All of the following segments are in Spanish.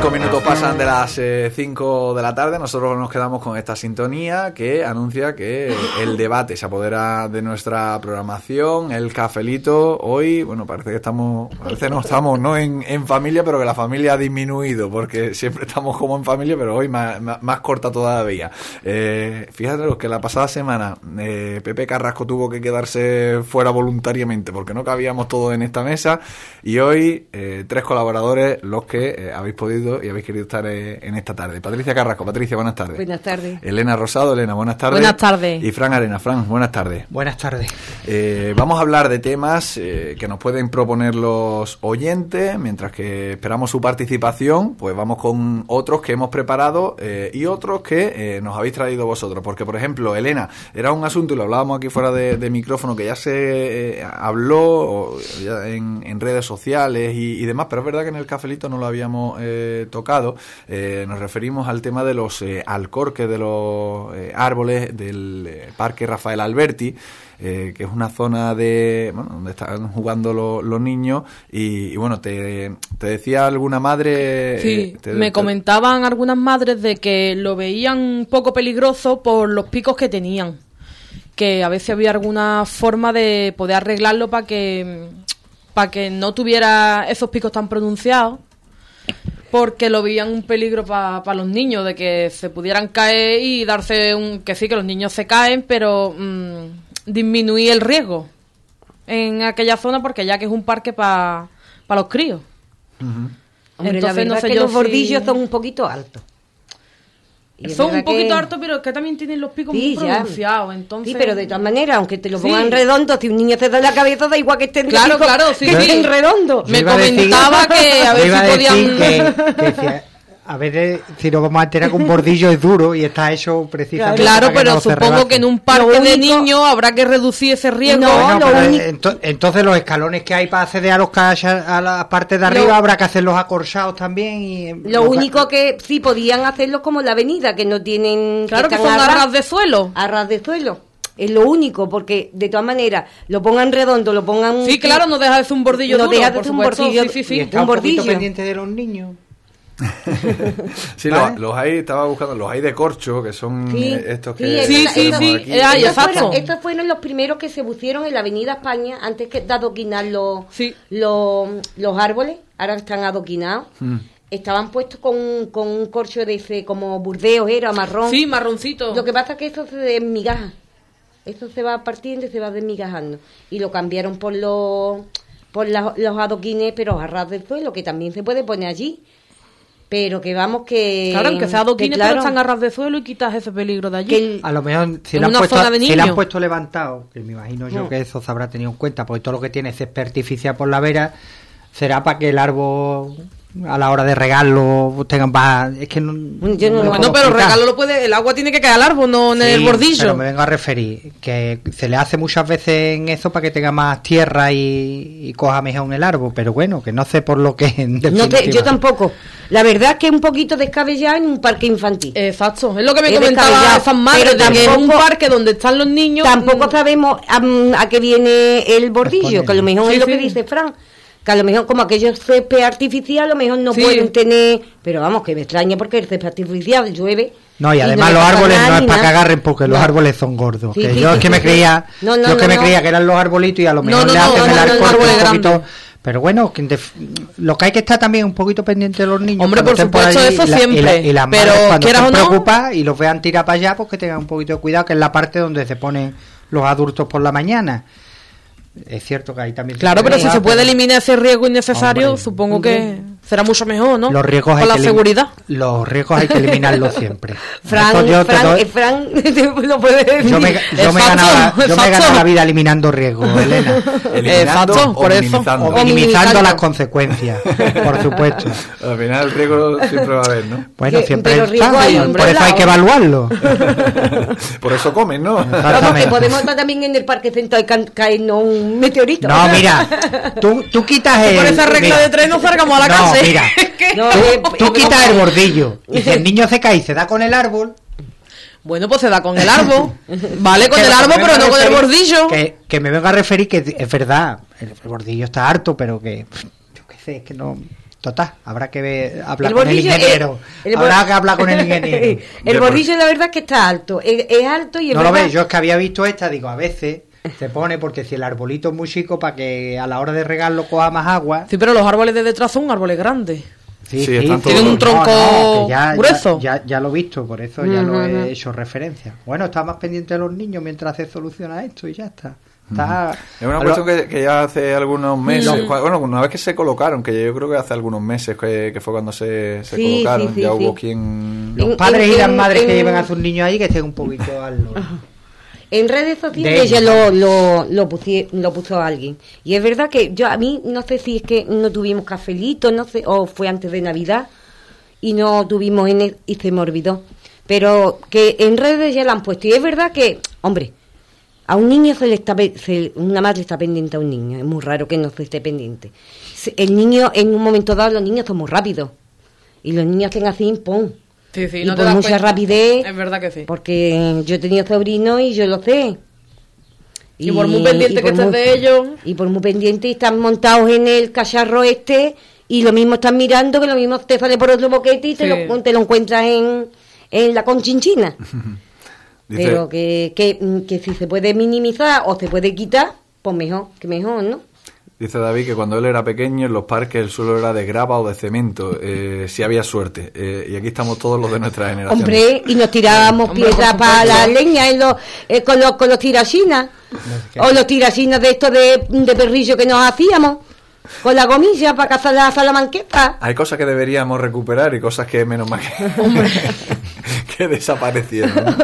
Cinco minutos pasan de las eh, cinco de la tarde. Nosotros nos quedamos con esta sintonía que anuncia que el debate se apodera de nuestra programación. El cafelito hoy, bueno, parece que estamos, parece no estamos no en, familia, pero que la familia ha disminuido porque siempre estamos como en familia, pero hoy más, más, corta todavía. Eh, fíjate los que la pasada semana eh, Pepe Carrasco tuvo que quedarse fuera voluntariamente porque no cabíamos todos en esta mesa y hoy eh, tres colaboradores los que eh, habéis podido y habéis querido estar eh, en esta tarde. Patricia Carrasco, Patricia, buenas tardes. Buenas tardes. Elena Rosado, Elena, buenas tardes. Buenas tardes. Y Fran Arena, Fran, buenas tardes. Buenas tardes. Eh, vamos a hablar de temas eh, que nos pueden proponer los oyentes, mientras que esperamos su participación, pues vamos con otros que hemos preparado eh, y otros que eh, nos habéis traído vosotros. Porque, por ejemplo, Elena, era un asunto, y lo hablábamos aquí fuera de, de micrófono, que ya se eh, habló o ya en, en redes sociales y, y demás, pero es verdad que en el cafelito no lo habíamos eh, tocado. Eh, nos referimos al tema de los eh, alcorques de los eh, árboles del Parque Rafael Alberti eh, que es una zona de bueno, donde están jugando lo- los niños y, y bueno te, te decía alguna madre Sí, eh, te- me te- comentaban algunas madres de que lo veían un poco peligroso por los picos que tenían. Que a veces había alguna forma de poder arreglarlo para que, para que no tuviera esos picos tan pronunciados. Porque lo veían un peligro para los niños, de que se pudieran caer y darse un... Que sí, que los niños se caen, pero mm, disminuir el riesgo en aquella zona porque ya que es un parque para los críos. Hombre, la Entonces, verdad no sé que los si- bordillos son un poquito altos. Y Son un poquito que- hartos, pero es que también tienen los picos Sí, muy pronunciados. Entonces... Sí, pero de todas maneras, aunque te lo Sí. pongan redondo, si un niño te da en la cabeza, da igual que estén Claro, claro, sí, que sí. estén redondo. Me decir- comentaba que a ver si podían... que, que decía, a veces si nos vamos a enterar que un bordillo es duro y está hecho precisamente Claro, para que pero no supongo que en un parque de niños habrá que reducir ese riesgo. No, Bueno, lo único- entonces los escalones que hay para acceder a los calles a la parte de Lo- arriba habrá que hacerlos acorchados también y Lo único que sí podían hacerlo como la avenida, que no tienen... Claro que son a ras- de suelo. a ras de suelo. Es lo único, porque de todas maneras, lo pongan redondo, lo pongan... Sí, claro, no deja de ser un bordillo No duro, deja de ser un bordillo- Sí, sí, y sí. está un un, bordillo. pendiente de los niños. sí ¿vale? los, los hay estaba buscando los hay de corcho que son Sí, estos que Sí, sí, esa- sí, estos, fueron, estos fueron los primeros que se pusieron en la Avenida España antes que de adoquinar los, Sí. los, los árboles. Ahora están adoquinados. Mm. Estaban puestos con, un- con un corcho de ese, como burdeos, era marrón. Sí, marroncito. Lo que pasa es que eso se desmigaja. Eso se va partiendo y se va desmigajando. Y lo cambiaron por los por la- los adoquines, pero a ras del suelo, que también se puede poner allí. Pero que vamos que... Claro, aunque sea adoquines, que claro, pero están a ras de suelo y quitas ese peligro de allí. que el- A lo mejor si lo, han puesto, si lo han puesto levantado, que me imagino yo No. que eso se habrá tenido en cuenta, porque todo lo que tiene césped artificial por la vera será para que el árbol a la hora de regarlo tengan más... Es que no, Yo no lo- pero explicar. regalo lo puede, el agua tiene que caer al árbol, no en el bordillo. Pero me vengo a referir que se le hace muchas veces en eso para que tenga más tierra y, y coja mejor el árbol, pero bueno, que no sé por lo que en No te- yo tampoco. La verdad es que es un poquito descabellado en un parque infantil. Exacto, es lo que me Es comentaba madres, pero de que es un parque donde están los niños. Tampoco mm, sabemos am, a qué viene el bordillo, que a lo mejor Sí, es lo sí. que dice Fran. Que a lo mejor como aquello es césped artificial, a lo mejor no Sí. pueden tener... Pero vamos, que me extraña porque el césped artificial llueve... No, y además los árboles nada no es para que agarren porque los árboles son gordos. Sí, que sí, yo sí, es que sí, me creía, No, no, yo es que no, me no. creía que eran los arbolitos y a lo mejor no, le hacen no, el no, un poquito. Pero bueno, lo que hay que estar también un poquito pendiente de los niños. Hombre, por supuesto, allí, eso y la- siempre. Y, la- y las Pero, cuando no- preocupadas y los vean tirar para allá, pues que tengan un poquito de cuidado, que es la parte donde se ponen los adultos por la mañana. Es cierto que ahí también Claro, pero si se puede pero- eliminar ese riesgo innecesario, Hombre. supongo que será mucho mejor, ¿no? Los riesgos hay Con la que seguridad. Los riesgos hay que eliminarlos siempre. Fran, yo Fran, doy- eh, Fran lo puede decir. Yo me, yo me he Exacto, ganado, la- yo me vida eliminando riesgos, Elena. eliminando Exacto, o por eso. minimizando O minimizando las consecuencias, por supuesto. al final el riesgo siempre va a haber ¿no? Bueno, siempre pero riesgo hay, por eso hay que evaluarlo. por eso comen ¿no? Vamos, que podemos estar también en el parque central y ca- caernos un meteorito. No, mira, tú, tú quitas el... Por esa regla mira, de tres no salgamos a la no, calle. mira, No, tú, tú quitas el bordillo y si el niño se cae y se da con el árbol... Bueno, pues se da con el árbol. Vale, con el lo árbol, pero no a con el referir- bordillo. Que, que me venga a referir que es verdad, el bordillo está harto, pero que... Yo qué sé, es que no... Total, habrá que ver, hablar El con el ingeniero. el- el habrá que hablar con el ingeniero. el De bordillo la verdad es que está alto. Es, es alto y es no lo verdad- ves, yo es que había visto esta, digo, a veces se pone porque si el arbolito es muy chico para que a la hora de regarlo coja más agua. Sí, pero los árboles de detrás son árboles grandes. Sí, Sí, están Tienen un tronco ya, grueso. Ya, ya, ya lo he visto, por eso ya lo he hecho referencia. Bueno, está más pendiente de los niños mientras se soluciona esto y ya está. Está- Es una cuestión lo- que, que ya hace algunos meses, Mm. bueno, una vez que se colocaron, que yo creo que hace algunos meses que, que fue cuando se, se Sí, colocaron, sí, sí, ya sí. hubo quien... Los padres y las madres que lleven a sus niños ahí que estén un poquito al. En redes De sociales ya lo, lo, lo, pusie- lo puso alguien. Y es verdad que yo a mí no sé si es que no tuvimos cafelito, no sé, o fue antes de Navidad y no tuvimos en y se me olvidó. Pero que en redes ya la han puesto. Y es verdad que, hombre, a un niño se le está se- una madre está pendiente a un niño. Es muy raro que no se esté pendiente. El niño, en un momento dado, los niños son muy rápidos. Y los niños hacen así, ¡pum! Sí, sí, y no te por das mucha cuenta. rapidez. Es verdad que sí. Porque yo he tenido sobrinos y yo lo sé. Y por muy pendiente que por estés muy- de ellos. Y por muy pendiente y están montados en el cacharro este y lo mismo están mirando que lo mismo te sale por otro boquete y te, lo, te lo encuentras en, en la conchinchina. Dice, Pero que, que, mm, que si se puede minimizar o se puede quitar, pues mejor, que mejor, ¿no? Dice David que cuando él era pequeño en los parques el suelo era de grava o de cemento, eh, si había suerte. Eh, y aquí estamos todos los de nuestra generación. Hombre, y nos tirábamos Hombre, piedras para la leña en los, eh, con los, con los tirasinas. O los tirasinas de estos de, de perrillo que nos hacíamos. Con la gomilla para cazar la salamanqueta. Hay cosas que deberíamos recuperar y cosas que menos mal que, que desaparecieron.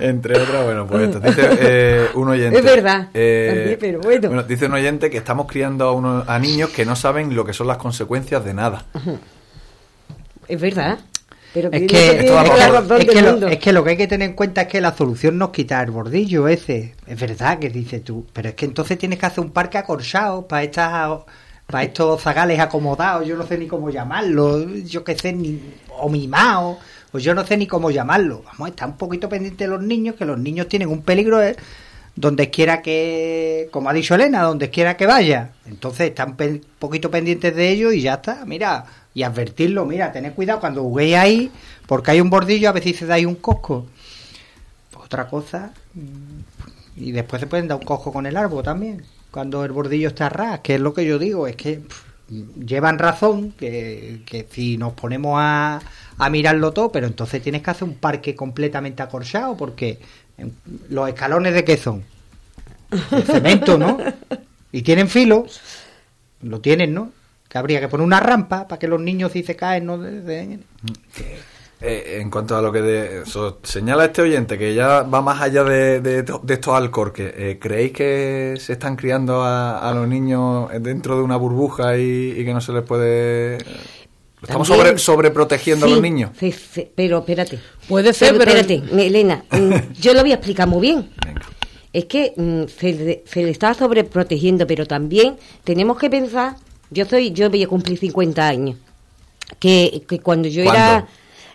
Entre otras, bueno, pues esto. Dice eh, un oyente. Es verdad. eh, pero bueno. Dice un oyente que estamos criando a, unos, a niños que no saben lo que son las consecuencias de nada. Es verdad. Pero Es que, es, que lo, es que lo que hay que tener en cuenta es que la solución no es quitar el bordillo ese. Es verdad que dices tú, pero es que entonces tienes que hacer un parque acorchado para estas para estos zagales acomodados, yo no sé ni cómo llamarlo, yo qué sé, ni, o mimado, o yo no sé ni cómo llamarlo. Vamos, está un poquito pendiente de los niños, que los niños tienen un peligro eh, donde quiera que, como ha dicho Elena, donde quiera que vaya. Entonces están un poquito pendientes de ellos y ya está, mira, y advertirlo, mira, tened cuidado cuando juguéis ahí, porque hay un bordillo, a si se dais un cosco. Pues otra cosa, mm, y después se pueden dar un cojo con el árbol también, cuando el bordillo está ras, que es lo que yo digo, es que llevan razón, que, que si nos ponemos a, a mirarlo todo, pero entonces tienes que hacer un parque completamente acorchado, porque los escalones de qué son? De cemento, ¿no? Y tienen filo, lo tienen, ¿no? Que habría que poner una rampa para que los niños si se caen no Eh, en cuanto a lo que de- señala este oyente, que ya va más allá de, de, de estos alcorques, eh, ¿creéis que se están criando a, a los niños dentro de una burbuja y que no se les puede... ¿Estamos sobre, sobreprotegiendo a los niños? pero espérate. Puede ser, pero- Espérate, Elena, mm, yo lo voy a explicar muy bien. Venga. Es que mm, se, le- se le está sobreprotegiendo, pero también tenemos que pensar, yo soy, yo voy a cumplir 50 años, que, que cuando yo era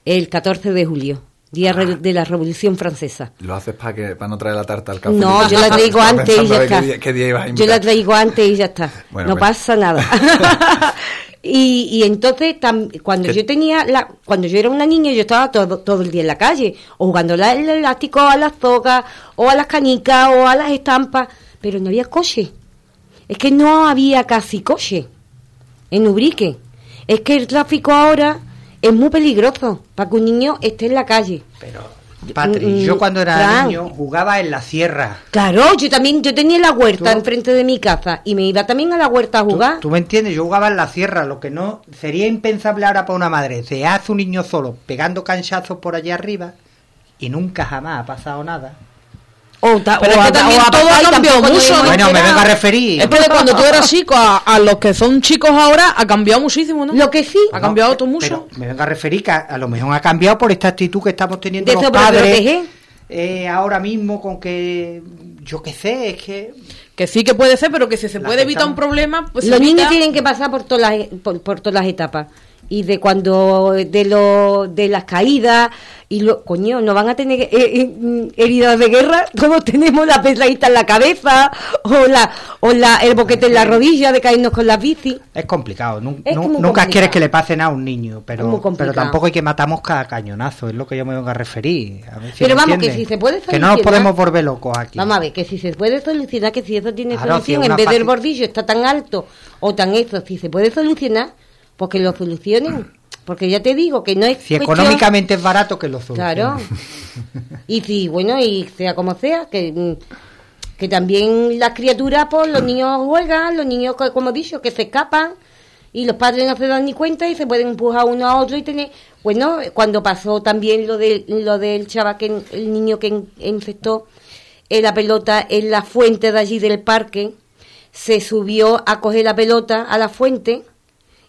el 14 de julio, día re- de la Revolución Francesa. ¿Lo haces para que para no traer la tarta al café? No, yo la traigo antes y ya está. Qué día, qué día Yo la traigo antes y ya está. Bueno, no pues. pasa nada. y, y entonces, tam- cuando ¿Qué? yo tenía, la, cuando yo era una niña, yo estaba todo, todo el día en la calle, o jugando al al elástico, a las zocas, o a las canicas, o a las estampas, pero no había coche. Es que no había casi coche en Ubrique. Es que el tráfico ahora es muy peligroso para que un niño esté en la calle. Pero, Patri, Mm, yo cuando era niño jugaba en la sierra. Claro, yo también, yo tenía la huerta Tú- enfrente de mi casa y me iba también a la huerta a ¿Tú, jugar. tú me entiendes? Yo jugaba en la sierra, lo que no sería impensable ahora para una madre. Se hace un niño solo pegando canchazos por allá arriba y nunca jamás ha pasado nada. O ta- Pero o es que a- también o a todo papá ha cambiado mucho, ¿no? Bueno, me vengo a referir. Es que de cuando tú eras chico a, a los que son chicos ahora ha cambiado muchísimo, ¿no? Lo que sí, Ha cambiado todo Pero mucho. me vengo a referir que a, a lo mejor ha cambiado por esta actitud que estamos teniendo De los sobreproteger. padres eh, ahora mismo con que yo qué sé, es que Que sí que puede ser, pero que si se puede evitar un problema, pues los evita. niños tienen que pasar por todas las, por, por todas las etapas. Y de cuando de lo de las caídas y lo coño no van a tener eh, eh, heridas de guerra todos tenemos la pesadita en la cabeza o la o la el boquete en la rodilla de caernos con las bici Es complicado. Es nu- nunca complicado. quieres que le pase nada a un niño, pero, pero tampoco hay que matamos cada cañonazo, es lo que yo me vengo a referir. A ver si Pero vamos, que si se puede Que no nos solucionar- podemos volver locos aquí. Vamos a ver, que si se puede solucionar, que si eso tiene Claro, solución, si es en vez del bordillo está tan alto o tan eso, si se puede solucionar, pues que lo solucionen. Porque ya te digo que no es Si cuestión- económicamente es barato, que lo solucionen. Claro. Y si, bueno, y sea como sea, que, que también las criaturas, pues los niños juegan, los niños, co- como he dicho, que se escapan y los padres no se dan ni cuenta y se pueden empujar uno a otro y tener... Bueno, cuando pasó también lo, de, lo del chaval, que el niño que in- infectó eh, la pelota en la fuente de allí del parque, se subió a coger la pelota a la fuente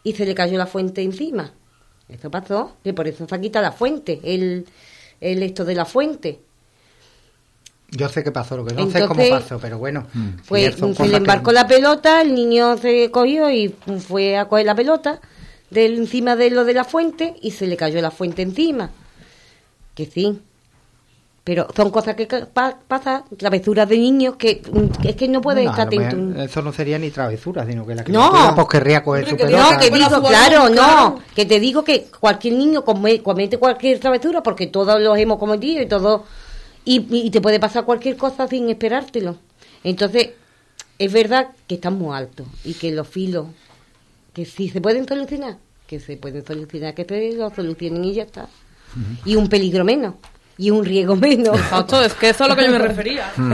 y se le cayó la fuente encima. Eso pasó, que por eso se ha quitado la fuente, el, el esto de la fuente. Yo sé qué pasó, lo que no sé es cómo pasó, pero bueno. Pues son se le que- embarcó la pelota, el niño se cogió y fue a coger la pelota del encima de lo de la fuente y se le cayó la fuente encima. Que sí. Pero son cosas que pa- pasan, travesuras de niños que, que es que no puedes No, estar atento. Eso no sería ni travesura, sino que la No. criatura pues querría coger su que pelota. No, que digo, claro, no, que te digo que cualquier niño come- comete cualquier travesura porque todos los hemos cometido y todo y, y te puede pasar cualquier cosa sin esperártelo. Entonces, es verdad que están muy altos y que los filos, que si se pueden solucionar, que se pueden solucionar, que se lo solucionen y ya está. Y un peligro menos, y un riesgo menos. Exacto, es que eso es a lo que yo me refería. Mm.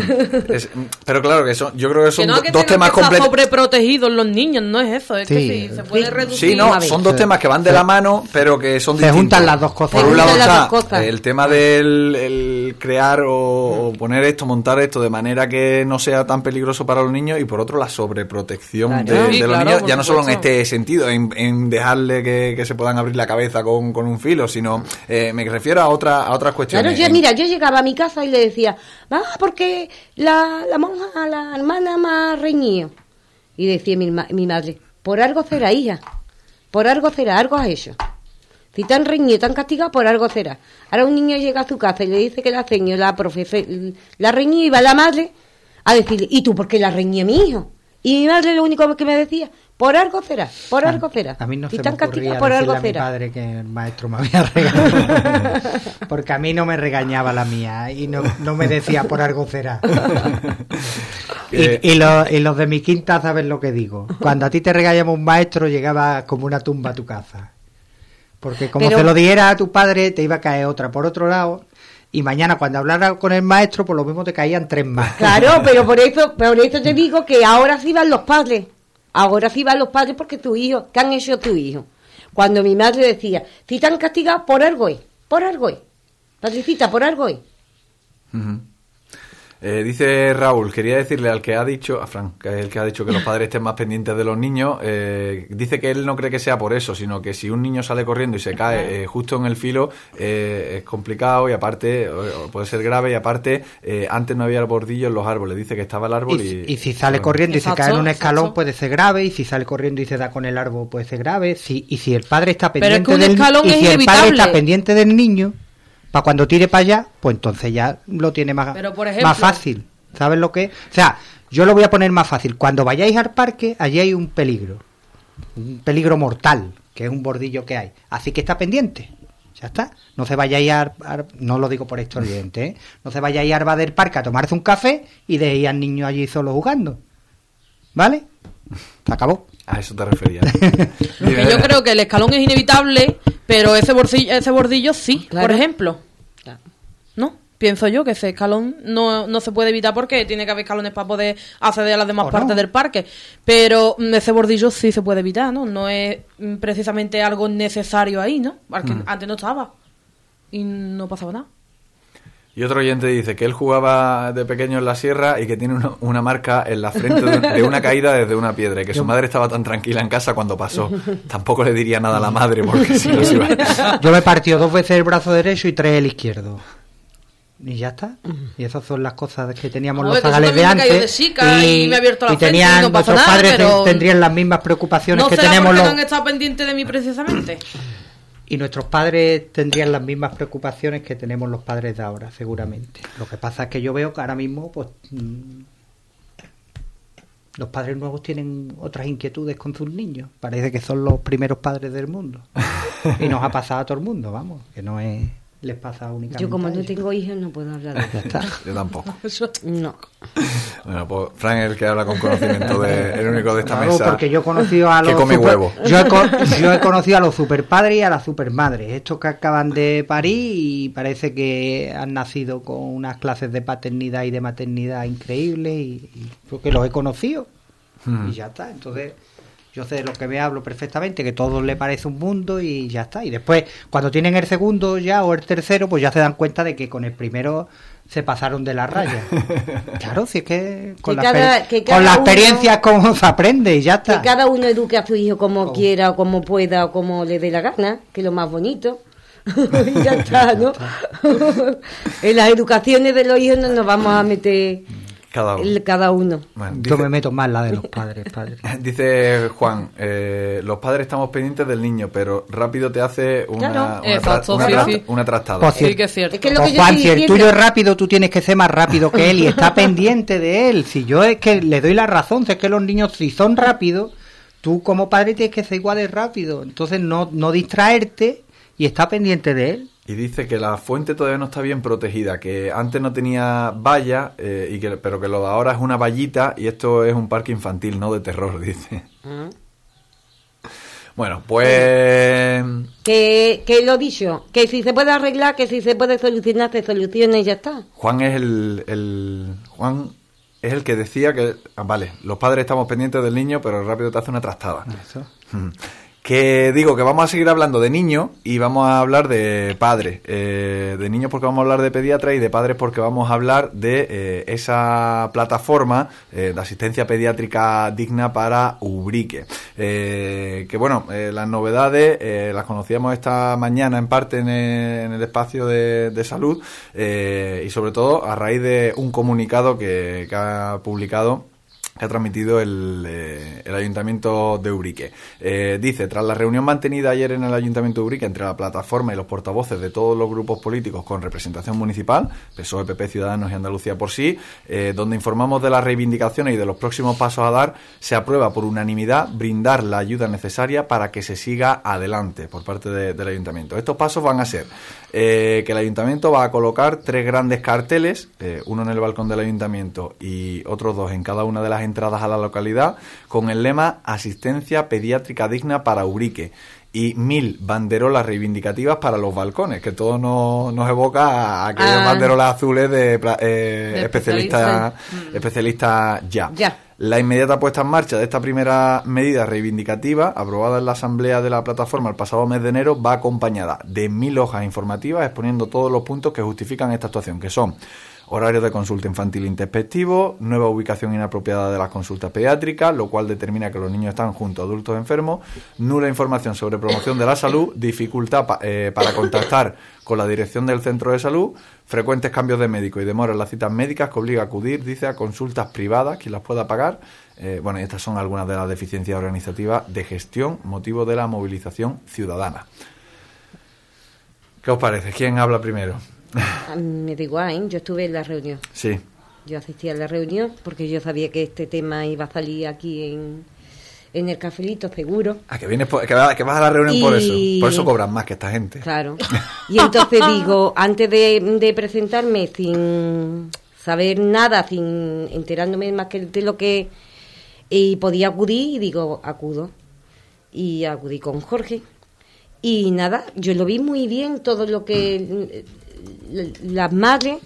Es- pero claro que son, yo creo que son que no do- que dos temas completos. sobreprotegidos los niños, no es eso, es Sí. que sí, se puede reducir. Sí, no, son dos Se- temas que van de la mano, pero que son se distintos. juntan las dos cosas. Por Se un lado está el tema del el crear o, o poner esto, montar esto de manera que no sea tan peligroso para los niños y por otro la sobreprotección Claro. de, Sí, de los claro, niños, ya no solo en este sentido, en, en dejarle que, que se puedan abrir la cabeza con, con un filo, sino eh, me refiero a, otra, a otras Claro, cuestiones. Yo, mira, yo llegaba a mi casa y le decía, ah, porque la, la monja, la hermana más reñido. Y decía mi, mi madre, por algo será, hija, por algo será, algo has hecho. Si tan reñido, tan castigado, por algo será. Ahora un niño llega a su casa y le dice que la seño, la profesora, la reñió y va la madre a decirle, ¿y tú por qué la reñí a mi hijo? Y mi madre lo único que me decía, por algo será, por algo será. A mí no si se tan me ocurría castigado, por algo a mi padre que el maestro me había regañado. Porque a mí no me regañaba la mía y no, no me decía por algo será. Eh. Y, y los, y los de mi quinta saben lo que digo. Cuando a ti te regañaba un maestro llegaba como una tumba a tu casa. Porque como Pero- se lo diera a tu padre te iba a caer otra por otro lado y mañana cuando hablara con el maestro por lo mismo te caían tres más. Claro, pero por eso, por eso te digo que ahora sí van los padres. Ahora sí van los padres porque tu hijo, ¿qué han hecho tu hijo? Cuando mi madre decía, si te han castigado por algo es, por algo es. Patricita, por algo es. Ujú. Eh, dice Raúl, quería decirle al que ha dicho, a Frank, que es el que ha dicho que los padres estén más pendientes de los niños, eh, dice que él no cree que sea por eso, sino que si un niño sale corriendo y se cae eh, justo en el filo, eh, es complicado y aparte puede ser grave y aparte eh, antes no había bordillo en los árboles, dice que estaba el árbol y... Y, y si sale corriendo y se cae en un escalón puede ser grave, y si sale corriendo y se da con el árbol puede ser grave, si, y si el padre está Pero es pendiente que un del escalón y es si el padre está pendiente del niño, para cuando tire para allá, pues entonces ya lo tiene más, Pero, por ejemplo- más fácil. ¿Sabes lo que? es? O sea, yo lo voy a poner más fácil. Cuando vayáis al parque, allí hay un peligro, un peligro mortal, que es un bordillo que hay. Así que está pendiente. Ya está. No se vayáis a, no lo digo por esto evidente, ¿eh? no se vayáis a Arba del parque a tomarse un café y dejéis al niño allí solo jugando. ¿Vale? Se acabó. A eso te refería. Yo creo que el escalón es inevitable, pero ese, bolsillo, ese bordillo sí, Claro. por ejemplo. ¿No? Pienso yo que ese escalón no, no se puede evitar porque tiene que haber escalones para poder acceder a las demás ¿O partes no? del parque. Pero mm, ese bordillo sí se puede evitar, ¿no? No es mm, precisamente algo necesario ahí, ¿no? Porque Mm. antes no estaba. Y no pasaba nada. Y otro oyente dice que él jugaba de pequeño en la sierra y que tiene una, una marca en la frente de, de una caída desde una piedra y que su madre estaba tan tranquila en casa cuando pasó. Tampoco le diría nada a la madre porque si no se iba... Yo me partió dos veces el brazo derecho y tres el izquierdo. Y ya está. Y esas son las cosas que teníamos A los zagales de antes. de chica y me he abierto la y tenían, y no pasa nuestros nada, padres pero- tendrían las mismas preocupaciones ¿No que tenemos los... no han estado pendientes de mí precisamente? Y nuestros padres tendrían las mismas preocupaciones que tenemos los padres de ahora, seguramente. Lo que pasa es que yo veo que ahora mismo, pues, mm, los padres nuevos tienen otras inquietudes con sus niños. Parece que son los primeros padres del mundo. Y nos ha pasado a todo el mundo, vamos, que no es les pasa únicamente. Yo como a no tengo hijos no puedo hablar de eso. está. Yo tampoco. No. Bueno, pues Frank es el que habla con conocimiento de, el único de esta Claro, mesa. porque yo he conocido a que los come super- huevo. Yo he, yo he conocido a los superpadres y a las supermadres. Estos que acaban de parir y parece que han nacido con unas clases de paternidad y de maternidad increíbles y, y porque los he conocido Hmm. y ya está. Entonces yo sé de lo que me hablo perfectamente, que todo le parece un mundo y ya está. Y después cuando tienen el segundo ya o el tercero, pues ya se dan cuenta de que con el primero se pasaron de la raya. Claro, si es que con, Que la, cada- que con la uno- experiencia como se aprende y ya Que está. cada uno eduque a su hijo como Oh. quiera o como pueda o como le dé la gana, que es lo más bonito. y ya está, ¿no? en las educaciones de los hijos no nos vamos a meter Cada uno. el- cada uno. Bueno, Yo me meto más la de los padres, padre. Dice Juan, eh, los padres estamos pendientes del niño, pero rápido te hace una, Claro. una, Exacto, una sí, tra- sí. una trastada. Pues Sí, que es cierto. Es que lo Pues, que yo Juan, si el tuyo es rápido, tú tienes que ser más rápido que él y está pendiente de él. Si yo es que le doy la razón, si es que los niños si son rápidos, tú como padre tienes que ser igual de rápido. Entonces no, no distraerte y está pendiente de él. Y dice que la fuente todavía no está bien protegida, que antes no tenía valla, eh, y que, pero que lo de ahora es una vallita y esto es un parque infantil, no de terror, dice. Ah. Bueno, pues... Que, que lo dicho, que si se puede arreglar, que si se puede solucionar, se soluciona y ya está. Juan es el, el- Juan es el que decía que ah, vale, los padres estamos pendientes del niño, pero rápido te hace una trastada. Mm. Que digo que vamos a seguir hablando de niños y vamos a hablar de padres. Eh, de niños porque vamos a hablar de pediatra y de padres porque vamos a hablar de eh, esa plataforma eh, de asistencia pediátrica digna para Ubrique. Eh, que bueno, las novedades las conocíamos esta mañana en parte en el, espacio de, salud y sobre todo a raíz de un comunicado que ha publicado que ha transmitido el, eh, Ayuntamiento de Ubrique. Eh, dice, tras la reunión mantenida ayer en el Ayuntamiento de Ubrique entre la plataforma y los portavoces de todos los grupos políticos con representación municipal, PSOE, PP, Ciudadanos y Andalucía por sí, eh, donde informamos de las reivindicaciones y de los próximos pasos a dar, se aprueba por unanimidad brindar la ayuda necesaria para que se siga adelante por parte de- del Ayuntamiento. Estos pasos van a ser eh, que el Ayuntamiento va a colocar tres grandes carteles, eh, uno en el balcón del Ayuntamiento y otros dos en cada una de las entradas a la localidad, con el lema Asistencia Pediátrica Digna para Ubrique y mil banderolas reivindicativas para los balcones, que todo nos, nos evoca a aquellas Ah. banderolas azules de, pla- eh, especialistas especialista. especialistas ya. Ya. La inmediata puesta en marcha de esta primera medida reivindicativa, aprobada en la asamblea de la plataforma el pasado mes de enero, va acompañada de mil hojas informativas exponiendo todos los puntos que justifican esta actuación, que son horarios de consulta infantil introspectivo, nueva ubicación inapropiada de las consultas pediátricas, lo cual determina que los niños están junto a adultos enfermos, nula información sobre promoción de la salud, dificultad eh, para contactar con la dirección del centro de salud, frecuentes cambios de médico y demora en las citas médicas que obliga a acudir, dice, a consultas privadas, quien las pueda pagar. Eh, bueno, estas son algunas de las deficiencias organizativas de gestión, motivo de la movilización ciudadana. ¿Qué os parece? ¿Quién habla primero? Me da igual, ¿eh? Yo estuve en la reunión. Sí. Yo asistí a la reunión porque yo sabía que este tema iba a salir aquí en, en el cafelito, seguro. Ah, que, vienes por- que, va- que vas a la reunión por eso. Por eso cobran más que esta gente. Claro. Y entonces digo, antes de, de presentarme sin saber nada, sin enterándome más que de lo que... Y podía acudir y digo, acudo. Y acudí con Jorge. Y nada, yo lo vi muy bien, todo lo que... Las madres,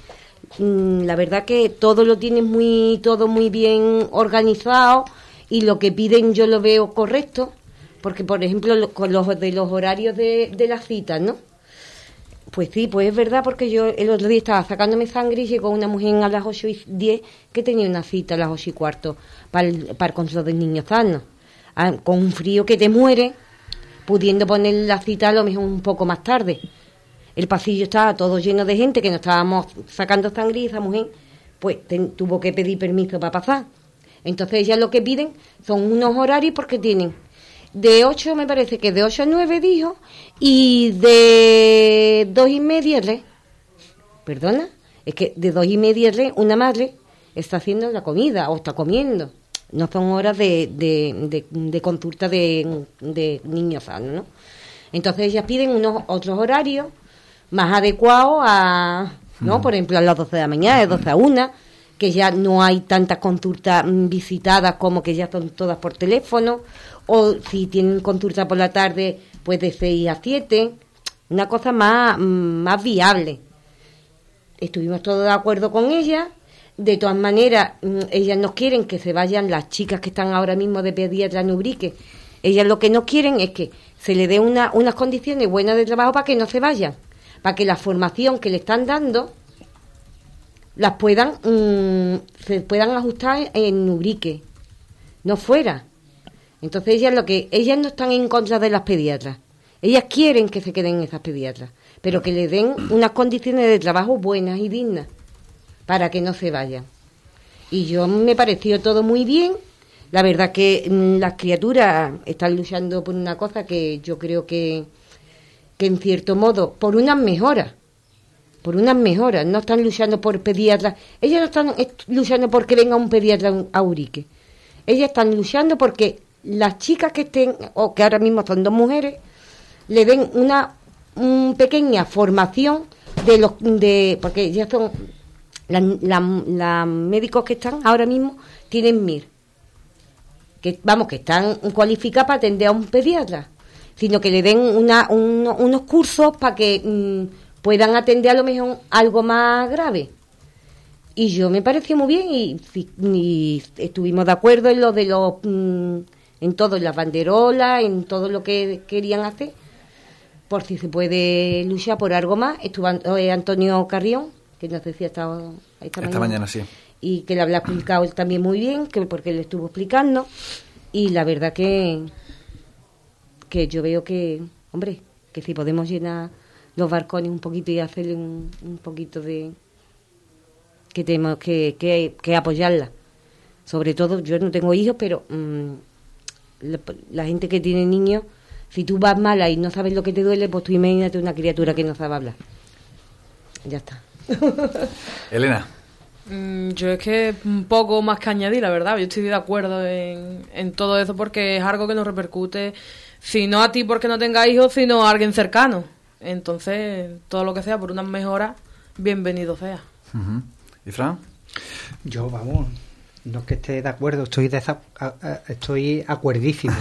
mm, la verdad que todo lo tienen muy, todo muy bien organizado y lo que piden yo lo veo correcto. Porque, por ejemplo, lo- con los de los horarios de, de las citas, ¿no? Pues sí, pues es verdad, porque yo el otro día estaba sacándome sangre y llegó una mujer a las 8 y 10 que tenía una cita a las 8 y cuarto para el, para el control del niño sano. Ah, con un frío que te muere, pudiendo poner la cita a lo mejor un poco más tarde. El pasillo estaba todo lleno de gente que nos estábamos sacando sangre y esa mujer pues tuvo que pedir permiso para pasar. Entonces ellas lo que piden son unos horarios porque tienen de 8, me parece que de 8 a 9 dijo, y de dos y media, perdona, es que de dos y media una madre está haciendo la comida o está comiendo. No son horas de, de, de, consulta de, de niños sanos, ¿no? Entonces ellas piden unos otros horarios más adecuados a, ¿no? Por ejemplo, a las 12 de la mañana, de 12 a 1, que ya no hay tantas consultas visitadas como que ya son todas por teléfono, o si tienen consulta por la tarde, pues de 6 a 7, una cosa más, más viable. Estuvimos todos de acuerdo con ella de todas maneras, mm, ellas no quieren que se vayan las chicas que están ahora mismo de pediatra en Ubrique. Ellas lo que no quieren es que se le dé una, unas condiciones buenas de trabajo para que no se vayan, para que la formación que le están dando las puedan mm, se puedan ajustar en Ubrique, no fuera. Entonces ellas lo que ellas no están en contra de las pediatras. Ellas quieren que se queden esas pediatras, pero que le den unas condiciones de trabajo buenas y dignas para que no se vayan. Y yo me pareció todo muy bien. La verdad que mm, las criaturas están luchando por una cosa que yo creo que, que en cierto modo, por unas mejoras, por unas mejoras, no están luchando por pediatras, ellas no están luchando porque venga un pediatra a Urique, ellas están luchando porque las chicas que estén, o que ahora mismo son dos mujeres, le den una pequeña formación de los, de, porque ya son las médicos que están ahora mismo tienen MIR, que vamos, que están cualificadas para atender a un pediatra, sino que le den una, unos cursos para que mm, puedan atender a lo mejor algo más grave. Y yo me pareció muy bien y, estuvimos de acuerdo en lo de los, mm, en todo, en las banderolas, en todo lo que querían hacer, por si se puede luchar por algo más. Estuvo eh, Antonio Carrión, que nos decía esta, esta, mañana, sí. Y que le había explicado él también muy bien, que porque le estuvo explicando. Y la verdad que, que yo veo que, hombre, que si podemos llenar los barcones un poquito y hacerle un, poquito de... que tenemos que, que, apoyarla. Sobre todo, yo no tengo hijos, pero mm, la, gente que tiene niños, si tú vas mala y no sabes lo que te duele, pues tú imagínate una criatura que no sabe hablar. Ya está. Elena. Mm, yo es que un poco más que añadir, la verdad. Yo estoy de acuerdo en, todo eso porque es algo que nos repercute, si no a ti porque no tengas hijos, sino a alguien cercano. Entonces, todo lo que sea por unas mejoras, bienvenido sea. ¿Y Fran? Yo, vamos, no es que esté de acuerdo, estoy de estoy acuerdísimo.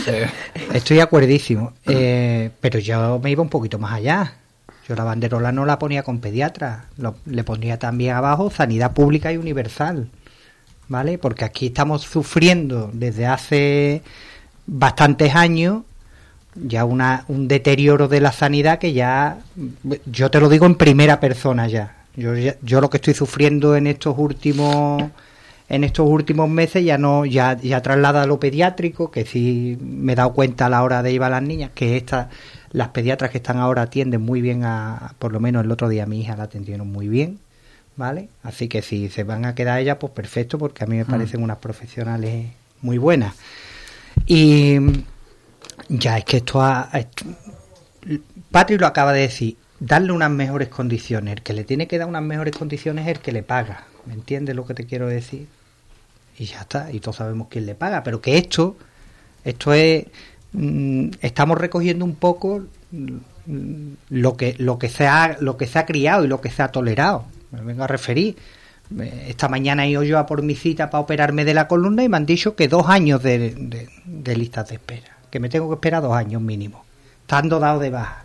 estoy acuerdísimo. Eh, pero yo me iba un poquito más allá. Yo la banderola no la ponía con pediatra, le ponía también abajo sanidad pública y universal, ¿vale? Porque aquí estamos sufriendo desde hace bastantes años ya una, un deterioro de la sanidad que ya, yo te lo digo en primera persona ya. Yo, yo lo que estoy sufriendo en estos últimos en estos últimos meses ya no ya ya traslada a lo pediátrico que sí me he dado cuenta a la hora de ir a las niñas que esta las pediatras que están ahora atienden muy bien a, por lo menos el otro día mi hija la atendieron muy bien, ¿vale? Así que si se van a quedar ellas, pues perfecto, porque a mí me mm. parecen unas profesionales muy buenas. Y ya es que esto ha... Patri lo acaba de decir, darle unas mejores condiciones. El que le tiene que dar unas mejores condiciones es el que le paga. ¿Me entiendes lo que te quiero decir? Y ya está, y todos sabemos quién le paga. Pero que esto, esto es Mm, estamos recogiendo un poco mm, lo que lo que se ha lo que se ha criado y lo que se ha tolerado me vengo a referir esta mañana he ido yo a por mi cita para operarme de la columna y me han dicho que dos años de, de, listas de espera que me tengo que esperar dos años mínimo estando dado de baja.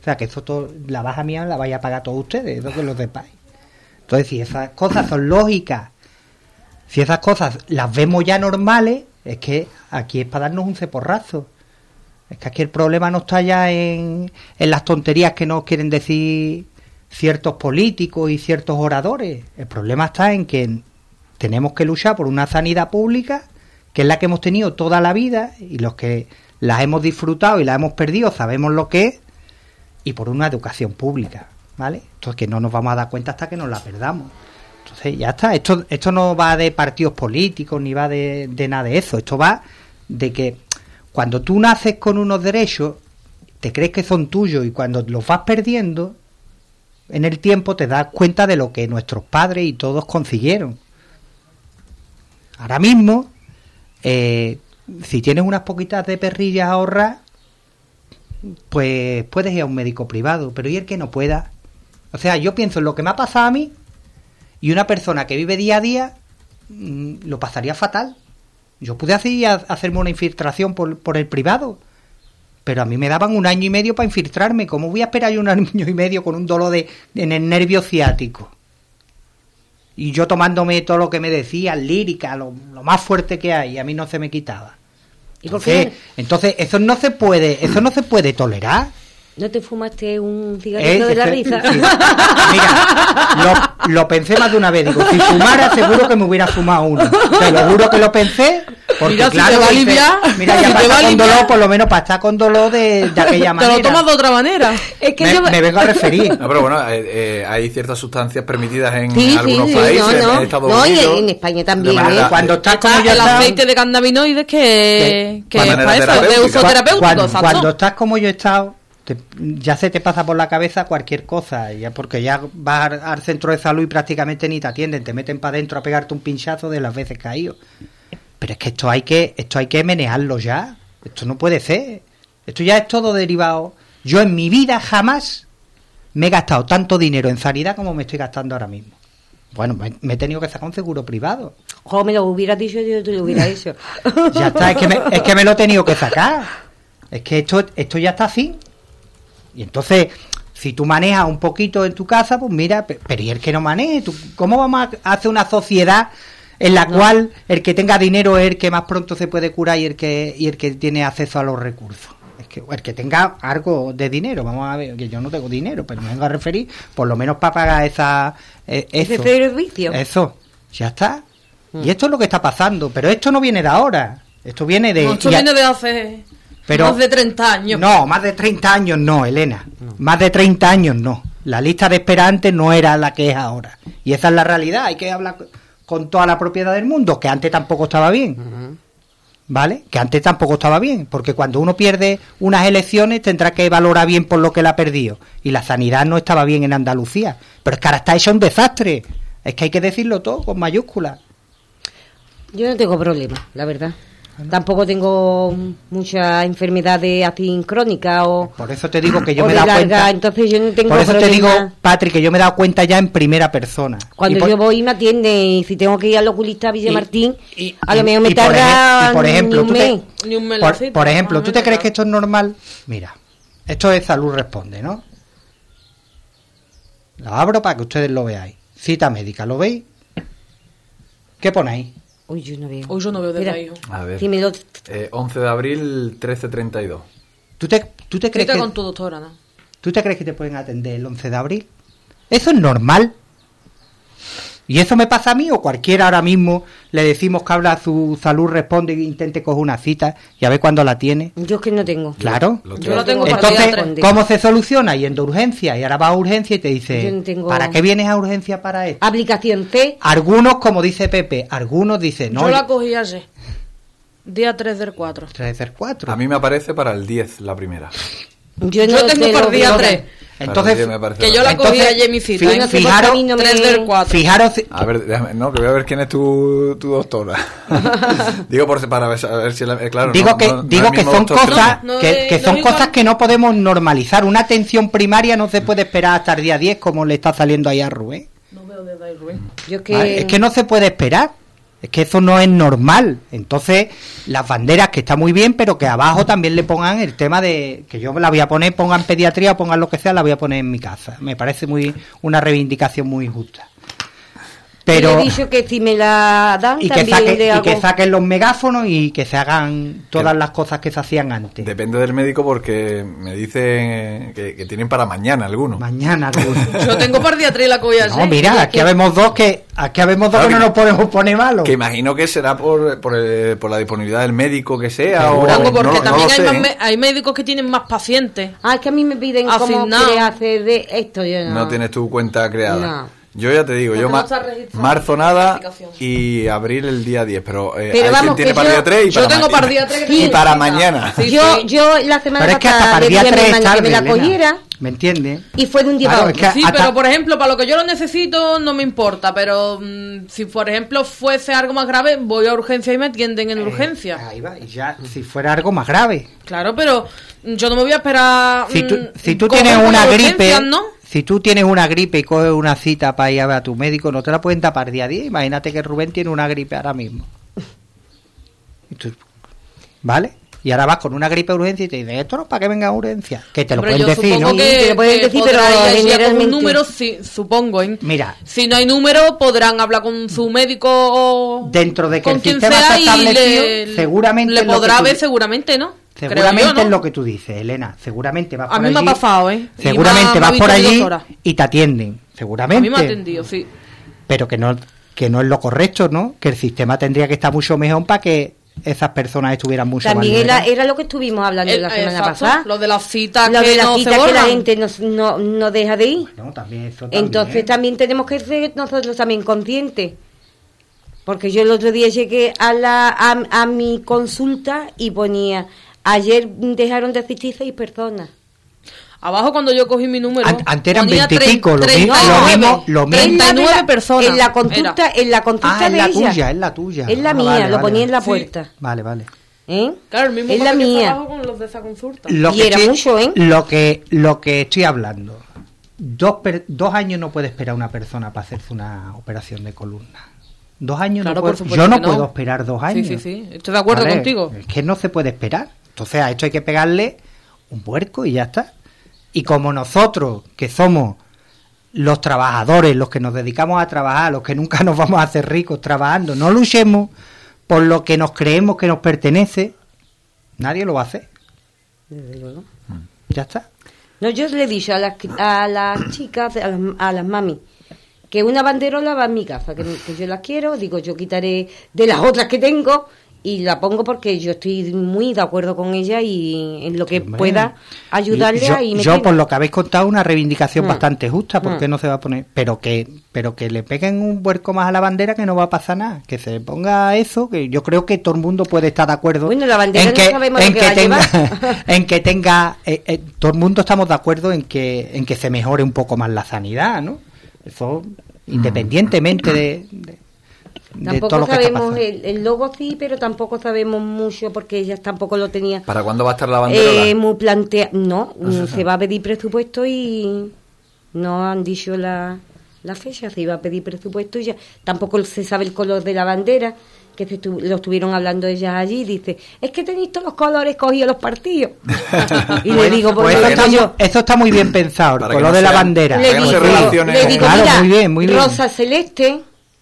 O sea que eso todo, la baja mía la vaya a pagar todos ustedes lo que los país entonces si esas cosas son lógicas si esas cosas las vemos ya normales es que aquí es para darnos un ceporrazo. Es que aquí el problema no está ya en, en las tonterías que nos quieren decir ciertos políticos y ciertos oradores. El problema está en que tenemos que luchar por una sanidad pública, que es la que hemos tenido toda la vida y los que las hemos disfrutado y la hemos perdido sabemos lo que es. y por una educación pública, ¿vale? Entonces que no nos vamos a dar cuenta hasta que nos la perdamos. Entonces ya está, esto, esto no va de partidos políticos ni va de, de nada de eso, esto va de que cuando tú naces con unos derechos, te crees que son tuyos y cuando los vas perdiendo, en el tiempo te das cuenta de lo que nuestros padres y todos consiguieron. Ahora mismo, eh, si tienes unas poquitas de perrillas ahorrar, pues puedes ir a un médico privado, pero ¿y el que no pueda? O sea, yo pienso en lo que me ha pasado a mí y una persona que vive día a día mm, lo pasaría fatal. Yo pude hacer, hacerme una infiltración por, por el privado, pero a mí me daban un año y medio para infiltrarme. ¿Cómo voy a esperar yo un año y medio con un dolor de, en el nervio ciático? Y yo tomándome todo lo que me decían, lírica, lo, lo más fuerte que hay, y a mí no se me quitaba. ¿Y por Entonces, qué entonces eso no se puede, eso no se puede tolerar. No te fumaste un Eh, cigarrillo de la es que- risa? sí. Mira, lo, lo pensé más de una vez. Digo, si fumara, seguro que me hubiera fumado uno. Te lo juro que lo pensé. Porque, Mira, si claro, te va a dice, aliviar, mira, si ya te para estar con dolor, por lo menos para estar con dolor de, de aquella Te manera. lo tomas de otra manera. Es que me, yo... me vengo a referir. No, pero bueno, eh, eh, hay ciertas sustancias permitidas en Sí, sí, algunos sí, países, no, no. en Estados No, y Unidos. en España también, manera- ¿eh? Cuando estás como Está yo el estaba- aceite de cannabinoides que, que es para eso, de uso terapéutico. cuando estás como yo he estado, te- ya se te pasa por la cabeza cualquier cosa, ya porque ya vas al, al centro de salud y prácticamente ni te atienden, te meten para adentro a pegarte un pinchazo de las veces caído. Pero es que esto hay que, esto hay que menearlo ya. Esto no puede ser. Esto ya es todo derivado. Yo en mi vida jamás me he gastado tanto dinero en sanidad como me estoy gastando ahora mismo. Bueno, me, me he tenido que sacar un seguro privado. Jo, me lo hubieras dicho, yo te lo hubiera hecho. Ya está, es que, me, es que me lo he tenido que sacar. Es que esto, esto ya está así. Y entonces, si tú manejas un poquito en tu casa, pues mira, pe- pero ¿y el que no maneje? ¿Tú- ¿Cómo vamos a hacer una sociedad en la cual el que tenga dinero es el que más pronto se puede curar y el que, y el que tiene acceso a los recursos? Es que el que tenga algo de dinero, vamos a ver, que yo no tengo dinero, pero me vengo a referir, por lo menos para pagar esa, eh, Ese eso. servicio. Eso, ya está. Y esto es lo que está pasando, pero esto no viene de ahora. Esto viene de. No, esto viene de hace pero- más de 30 años. No, más de 30 años no, Elena. Más de 30 años no. La lista de espera antes no era la que es ahora. Y esa es la realidad. Hay que hablar con toda la propiedad del mundo, que antes tampoco estaba bien. ¿Vale? Que antes tampoco estaba bien. Porque cuando uno pierde unas elecciones tendrá que valorar bien por lo que la ha perdido. Y la sanidad no estaba bien en Andalucía. Pero es que ahora está hecho un desastre. Es que hay que decirlo todo con mayúsculas. Yo no tengo problema, la verdad. Tampoco tengo mucha enfermedades así crónicas o, Por eso te digo que yo me he dado cuenta. entonces yo no tengo Por eso te digo, Patrick, que yo me he dado cuenta ya en primera persona. Cuando por- yo voy me atiende y si tengo que ir al oculista a Villa y- Martín, y- a lo mejor me tarda por ejemplo, ni un tú te- mes. Ni un Por, melocito, por ejemplo, ¿tú te crees que esto es normal? Mira, esto es salud responde, ¿no? Lo abro para que ustedes lo veáis. Cita médica, ¿lo veis? ¿Qué ponéis? Uy, yo no veo. Hoy yo no veo ahí. A ver. si me lo... Eh, 11 de abril, 13.32. ¿Tú te, tú te crees que, con tu doctora, ¿no? ¿Tú te crees que te pueden atender el 11 de abril? Eso es normal. ¿Y eso me pasa a mí o cualquiera ahora mismo le decimos que habla su salud responde e intente coger una cita y a ver cuándo la tiene? Yo es que no tengo. Claro. Lo Yo lo tengo para Entonces, día tres. ¿cómo se soluciona? Yendo a urgencia. Y ahora va a urgencia y te Yo dice, no tengo- ¿para qué vienes a urgencia para esto? Aplicación C, Algunos, como dice Pepe, algunos dicen, no, yo la cogí ayer. Día 3 del 4. tres ser cuatro. A mí me aparece para el 10 la primera. yo no Yo tengo lo el día digo. 3. Entonces, Para el 10 me aparece Que yo la cogí Entonces, ayer mi cita. fi- Yo no sé por qué fijaros- a me- 3 del 4. Fijaros, A ver, déjame, no, que voy a ver quién es tu, tu doctora. Digo por para ver, a ver si la, eh, claro. digo no- que, no- digo que son cosas, No, no que, es- que no son cosas que no podemos normalizar. Una atención primaria no se puede esperar hasta el día 10 como le está saliendo ahí a Rubén. No veo desde ahí, Rubén. Yo es que... ¿vale? Es que no se puede esperar. Es que eso no es normal. Entonces, las banderas que está muy bien, pero que abajo también le pongan el tema de que yo la voy a poner, pongan pediatría pongan lo que sea, la voy a poner en mi casa. Me parece muy una reivindicación muy justa. Pero- Y he dicho que si me la dan, y que, también saque- le y hago... que saquen los megáfonos y que se hagan todas las cosas que se hacían antes. Depende del médico porque me dicen que, que tienen para mañana algunos. Mañana alguno. Yo tengo para el día 3 la que voy a hacer. No, mira, aquí habemos dos que aquí habemos dos Claro que no que- nos podemos poner malos. Que imagino que será por, por, el- por la disponibilidad del médico que sea. O, porque no, también hay, sé, más ¿eh? hay médicos que tienen más pacientes. Ah, es que a mí me piden cómo Asignado. hacer de esto. Yo no. No tienes tu cuenta creada. Yo ya te digo, yo no marzo nada y abril el día 10, pero, eh, Pero hay vamos, quien tiene para el yo- día 3 y yo para tengo para día 3 que y para mañana. Sí, yo, sí. yo la semana Pero es que hasta pasada para día dije a mi 3 es hermana que tarde, me la cogiera ¿Me entiendes? y fue de un día Claro, para es otro. que Sí, hasta- pero por ejemplo, para lo que yo lo necesito no me importa, pero mm, si por ejemplo fuese algo más grave, voy a urgencia y me atienden en urgencia. Eh, Ahí va, y ya, si fuera algo más grave. Claro, pero mm, yo no me voy a esperar. Si tú, mm, si tú tienes una gripe, ¿no? Si tú tienes una gripe y coges una cita para ir a ver a tu médico, no te la pueden tapar día a día. Imagínate que Rubén tiene una gripe ahora mismo. Y tú- ¿Vale? Y ahora vas con una gripe de urgencia y te dicen, esto no es para que venga a urgencia. Que te lo Pero pueden yo decir, ¿no? que, Sí, te lo pueden que decir, pero generalmente- un número, sí, supongo. ¿eh? Mira, Si no hay número, podrán hablar con su médico o Dentro de que con el quien sistema sea está establecido, le, seguramente le podrá tú- ver seguramente, ¿no? Seguramente yo, ¿no? es lo que tú dices, Elena. Seguramente vas A por mí me ha allí, pasado, ¿eh? Seguramente me ha- vas por allí y te atienden. A Seguramente. mí me ha atendido, sí. pero que no que no es lo correcto, ¿no? Que el sistema tendría que estar mucho mejor para que esas personas estuvieran mucho También más era, era lo que estuvimos hablando El- la semana exacto, pasada. Lo de las citas Lo que de la no cita se que la gente no, no, no deja de ir. No, también eso también. Entonces también tenemos que ser nosotros también conscientes. Porque yo el otro día llegué a, la, a, a mi consulta y ponía, ayer dejaron de asistir seis personas. Abajo cuando yo cogí mi número. An- antes eran ponía 20 y pico, lo mismo- 39, lo mismo- lo mismo. 39 En la- personas. En la consulta, era. en la consulta Ah, es de la ella. tuya, es la tuya. Es la Ah, mía, vale, lo vale. ponía en la Sí. puerta. Vale, vale. ¿Eh? Claro, el mismo es la mía. abajo con los de esa consulta. Lo Y que era estoy- mucho, ¿eh? Lo que, lo que estoy hablando. Dos, per- dos años no puede esperar una persona para hacerse una operación de columna. Dos años Claro, no puedo, yo no no. puedo esperar dos Sí, años. sí, sí. Estoy de acuerdo contigo. Es que no se puede esperar. Entonces a esto hay que pegarle un puerco y ya está. Y como nosotros, que somos los trabajadores, los que nos dedicamos a trabajar, los que nunca nos vamos a hacer ricos trabajando, no luchemos por lo que nos creemos que nos pertenece, nadie lo va a hacer. Desde luego. Ya está. No, yo le he dicho a las, a las chicas, a las, a las mami, que una banderola va en mi casa, que, que yo la quiero, digo, yo quitaré de las otras que tengo y la pongo porque yo estoy muy de acuerdo con ella y en lo que Hombre. pueda ayudarle Y yo, ahí me yo, por lo que habéis contado, una reivindicación Mm. bastante justa, ¿por qué Mm. no se va a poner? Pero que, pero que le peguen un vuelco más a la bandera que no va a pasar nada, que se ponga eso, que yo creo que todo el mundo puede estar de acuerdo. Bueno, la bandera en no que, sabemos en lo que que va a tenga, llevar. en que tenga, eh, eh, todo el mundo estamos de acuerdo en que, en que se mejore un poco más la sanidad, ¿no? Eso, independientemente de, de, Tampoco lo que está sabemos, el, el logo sí, pero tampoco sabemos mucho porque ella tampoco lo tenía ¿Para cuándo va a estar la banderola? eh, muy planteado. No, se va a pedir presupuesto y no han dicho la, la fecha, se iba a pedir presupuesto y ya tampoco se sabe el color de la bandera, que se estu- lo estuvieron hablando ellas allí, dice, es que tenéis todos los colores cogidos los partidos. y le digo, Pues porque eso, está, yo... eso está muy bien pensado, el color no de la bandera. Le no digo, se relacione- le digo, Claro, mira, muy bien, muy bien. rosa celeste,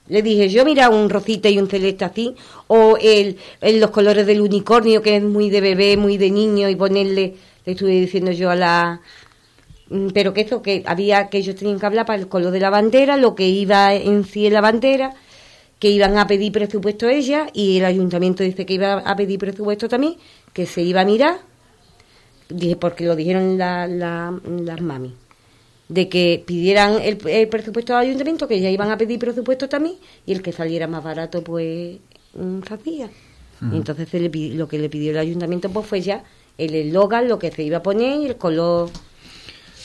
le dije yo, mira, un rosita y un celeste así, o el, los colores del unicornio, que es muy de bebé, muy de niño, y ponerle, le estuve diciendo yo a la... mm, Pero que eso, que había, que ellos tenían que hablar para el color de la bandera, lo que iba en sí en la bandera, que iban a pedir presupuesto ella, y el ayuntamiento dice que iba a pedir presupuesto también, que se iba a mirar, dije, porque lo dijeron la- la- las mami de que pidieran el, el presupuesto al ayuntamiento, que ya iban a pedir presupuesto también, y el que saliera más barato, pues, mm, se hacía. Y entonces se le pi- lo que le pidió el ayuntamiento, pues fue ya el eslogan, lo que se iba a poner y el color.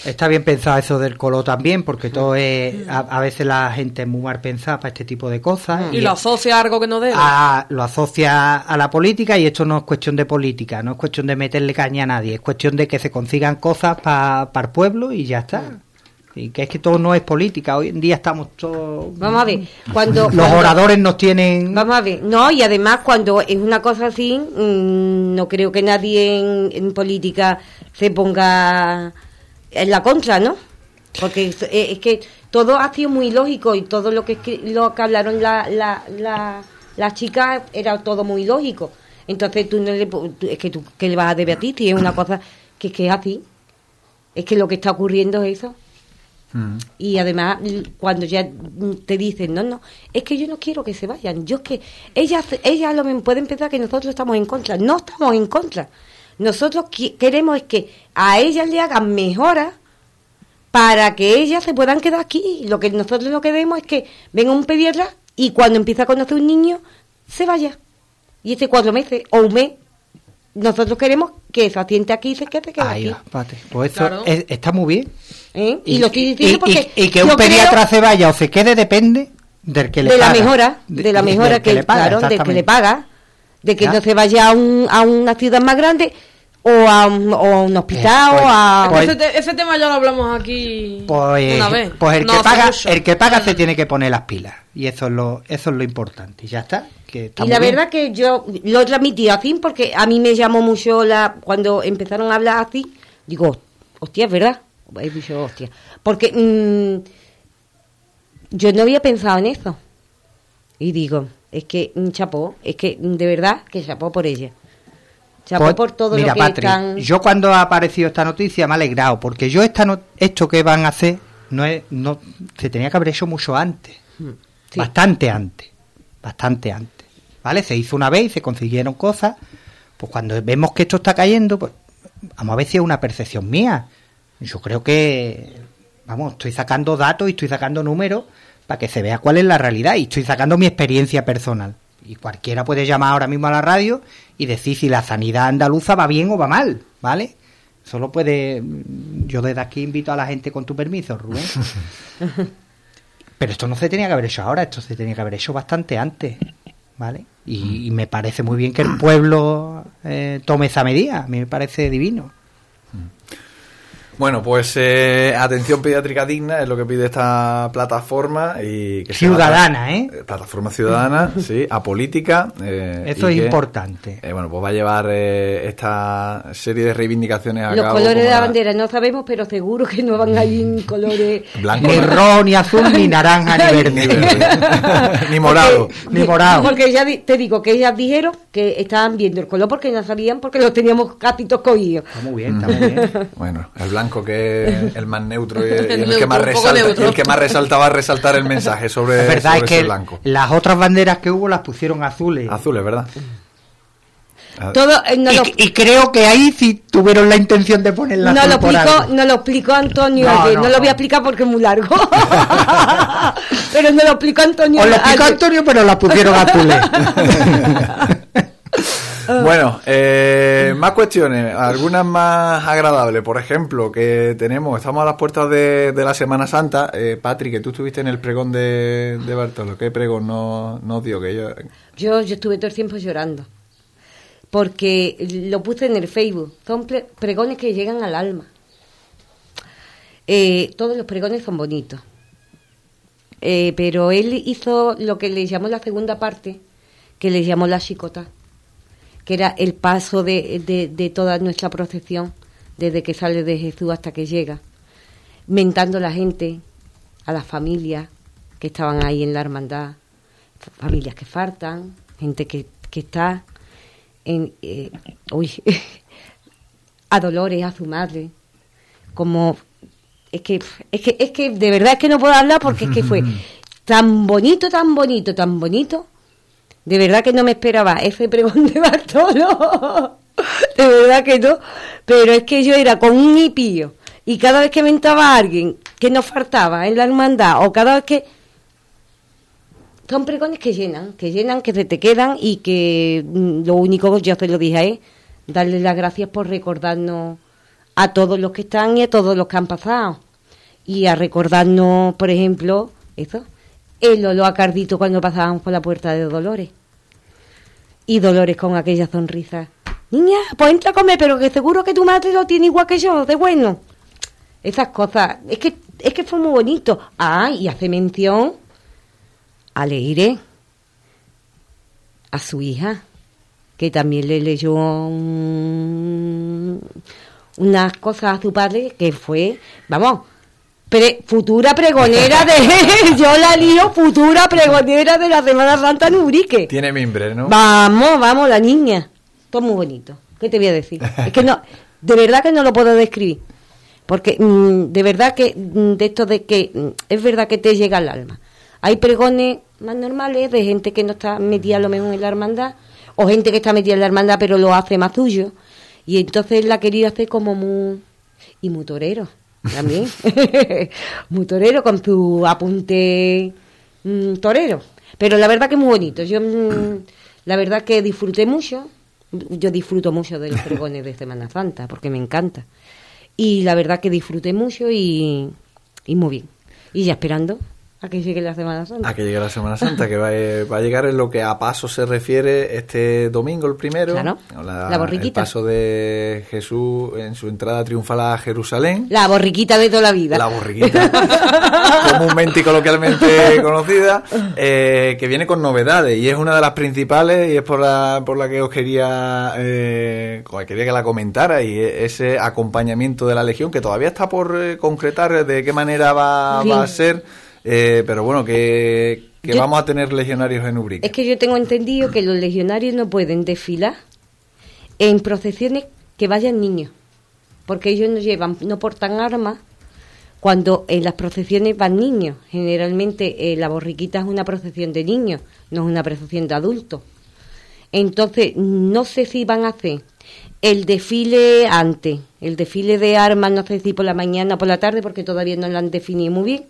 Está bien pensado eso del color también, porque todo es. A, a veces la gente es muy mal pensada para este tipo de cosas. Y lo asocia a algo que no debe. a- lo asocia a la política y esto no es cuestión de política, no es cuestión de meterle caña a nadie, es cuestión de que se consigan cosas para el pueblo y ya está. Y que es que todo no es política, hoy en día estamos todos... Vamos a ver, cuando. Los cuando- oradores nos tienen... Vamos a ver, no, y además cuando es una cosa así, mm, no creo que nadie en, en política se ponga en la contra, ¿no? Porque es, es que todo ha sido muy lógico y todo lo que lo que hablaron la, la, la, las chicas era todo muy lógico. Entonces tú no le, es que tú que le vas a ti, si es una cosa que, que es así. Es que lo que está ocurriendo es eso. Mm. Y además, l- cuando ya mm, te dicen, no, no, es que yo no quiero que se vayan. Yo es que ellas, ellas lo pueden pensar que nosotros estamos en contra. No estamos en contra. Nosotros qui- queremos es que a ellas le hagan mejoras para que ellas se puedan quedar aquí. Lo que nosotros lo que queremos es que venga un pediatra y cuando empieza a conocer un niño, se vaya. Y este cuatro meses o un mes, nosotros queremos que se asiente aquí y se quede, quede Ahí aquí. va, Pate. Pues eso Claro. es- está muy bien. ¿Eh? Y, lo estoy diciendo y- porque y- y que un pediatra creo- se vaya o se quede depende del que le de la mejora, de, la mejora que, le paga, claro, de que le paga, de que Ya. no se vaya a, un, a una ciudad más grande o a un, o a un hospital pues- o a... pues- ese, te- ese tema ya lo hablamos aquí Pues, una vez. pues el No que paga, mucho. el que paga se tiene que poner las pilas y eso es lo, eso es lo importante. Y ya está. Que está y la bien. verdad que yo lo transmití así porque a mí me llamó mucho la cuando empezaron a hablar así, digo, hostia, es verdad. He dicho, hostia. Porque mm, yo no había pensado en eso. Y digo, es que, mm, chapó, es que mm, de verdad que chapó por ella. Chapó Pues, por todo mira, lo que Patri, están... yo cuando ha aparecido esta noticia me ha alegrado, porque yo esta no- esto que van a hacer no es, no se tenía que haber hecho mucho antes, Mm, sí. bastante antes, bastante antes, ¿vale? Se hizo una vez y se consiguieron cosas, pues cuando vemos que esto está cayendo, pues vamos a ver si es una percepción mía. Yo creo que, vamos, estoy sacando datos y estoy sacando números para que se vea cuál es la realidad y estoy sacando mi experiencia personal. Y cualquiera puede llamar ahora mismo a la radio y decir si la sanidad andaluza va bien o va mal, ¿vale? Solo puede. Yo desde aquí invito a la gente con tu permiso, Rubén. Pero esto no se tenía que haber hecho ahora, esto se tenía que haber hecho bastante antes, ¿vale? Y, y me parece muy bien que el pueblo eh, tome esa medida, a mí me parece divino. Bueno, pues eh, atención pediátrica digna es lo que pide esta plataforma y que Ciudadana, una- ¿eh? Plataforma ciudadana, sí, apolítica. eh, Eso es que, importante. eh, bueno, pues va a llevar eh, esta serie de reivindicaciones a Los cabo. colores de la bandera no sabemos, pero seguro que no van a ir en colores... Blanco. Ni rojo, ni azul, ni naranja, ni Ni verde. verde. Ni morado. Porque- Ni morado. Porque ya di- te digo que ellas dijeron que estaban viendo el color porque no sabían porque los teníamos casi todos cogidos. Está muy bien, está muy bien. Bueno, el blanco que es el más neutro y, y el, que más resalta, neutro. y el que más resalta va a resaltar el mensaje sobre, Es verdad, sobre es ese que blanco. las otras banderas que hubo las pusieron azules. Azules, ¿verdad? Ah, Todo, eh, no, Y, lo, y creo que ahí sí tuvieron la intención de ponerla no lo explicó, no lo explicó Antonio No, ayer. no, No, lo voy a explicar porque es muy largo. pero no lo explicó Antonio. Lo explicó ayer. Antonio, pero las pusieron azules. Bueno, eh, más cuestiones, algunas más agradables. Por ejemplo, que tenemos, estamos a las puertas de, de la Semana Santa. Eh, Patrick, que tú estuviste en el pregón de, de Bartolo. ¿Qué pregón nos, nos dio? Que yo, Yo, yo estuve todo el tiempo llorando. Porque lo puse en el Facebook. Son pre- pregones que llegan al alma. Eh, todos los pregones son bonitos. Eh, pero él hizo lo que le llamó la segunda parte, que le llamó la chicota, que era el paso de, de, de toda nuestra procesión, desde que sale de Jesús hasta que llega, mentando a la gente, a las familias que estaban ahí en la hermandad, familias que faltan, gente que, que está en, eh, uy, a Dolores, a su madre, como es que es que es que de verdad es que no puedo hablar porque es que fue tan bonito, tan bonito, tan bonito. De verdad que no me esperaba ese pregón de Bartolo. De verdad que no. Pero es que yo era con un hipío. Y cada vez que mentaba a alguien que nos faltaba en la hermandad, o cada vez que. Son pregones que llenan, que llenan, que se te quedan y que mm, lo único, yo te lo dije, es darle las gracias por recordarnos a todos los que están y a todos los que han pasado. Y a recordarnos, por ejemplo, eso, el olor a cardito cuando pasábamos por la puerta de Dolores. Y Dolores con aquella sonrisa. Niña, pues entra a comer, pero que seguro que tu madre lo tiene igual que yo, de bueno. Esas cosas, es que, es que fue muy bonito. Ah, y hace mención a Leire, a su hija, que también le leyó un- unas cosas a su padre que fue, vamos, Pre- futura pregonera de. yo la lío, futura pregonera de la Semana Santa en Ubrique. Tiene mimbre, ¿no? Vamos, vamos, la niña. Todo muy bonito. ¿Qué te voy a decir? Es que no, de verdad que no lo puedo describir. Porque mm, de verdad que, mm, de esto de que mm, es verdad que te llega al alma. Hay pregones más normales de gente que no está metida a lo mejor en la hermandad, o gente que está metida en la hermandad pero lo hace más suyo. Y entonces la ha querido hacer como muy. y muy torero también. muy torero con su apunte mm, torero. Pero la verdad que es muy bonito. Yo, mm, la verdad que disfruté mucho. Yo disfruto mucho de los pregones de Semana Santa porque me encanta. Y la verdad que disfruté mucho y, y muy bien. Y ya esperando a que llegue la Semana Santa. A que llegue la Semana Santa, que va, eh, va a llegar en lo que a paso se refiere este domingo, el primero. Claro, la borriquita. El paso de Jesús en su entrada triunfal a Jerusalén. La borriquita de toda la vida. La borriquita, comúnmente y coloquialmente conocida, eh, que viene con novedades y es una de las principales y es por la, por la que os quería, eh, quería que la comentara y ese acompañamiento de la Legión que todavía está por concretar de qué manera va, Sí. va a ser, eh, pero bueno, que, que Yo- vamos a tener legionarios en Ubrique. Es que yo tengo entendido que los legionarios no pueden desfilar en procesiones que vayan niños, porque ellos no llevan, no portan armas cuando en las procesiones van niños. Generalmente eh, la borriquita es una procesión de niños, no es una procesión de adultos. Entonces, no sé si van a hacer el desfile antes, el desfile de armas, no sé si por la mañana o por la tarde, porque todavía no lo han definido muy bien.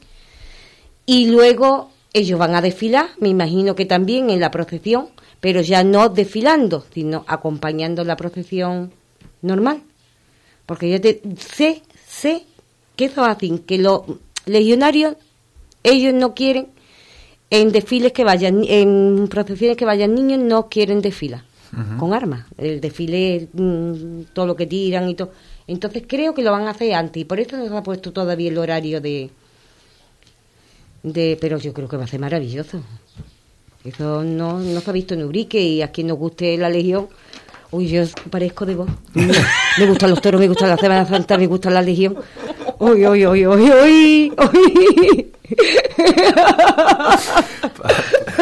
Y luego ellos van a desfilar, me imagino que también en la procesión, pero ya no desfilando, sino acompañando la procesión normal. Porque yo te, sé, sé que eso hacen, que los legionarios, ellos no quieren, en desfiles que vayan, en procesiones que vayan niños, no quieren desfilar con armas. El desfile es mm, todo lo que tiran y todo. Entonces creo que lo van a hacer antes y por eso se ha puesto todavía el horario de, de pero yo creo que va a ser maravilloso. Eso no, no se ha visto en Urique y a quien nos guste la Legión. Uy, yo parezco de vos. Me, gustan los toros, me gusta la Semana Santa, me gusta la Legión. Uy, uy, uy, uy, uy, uy.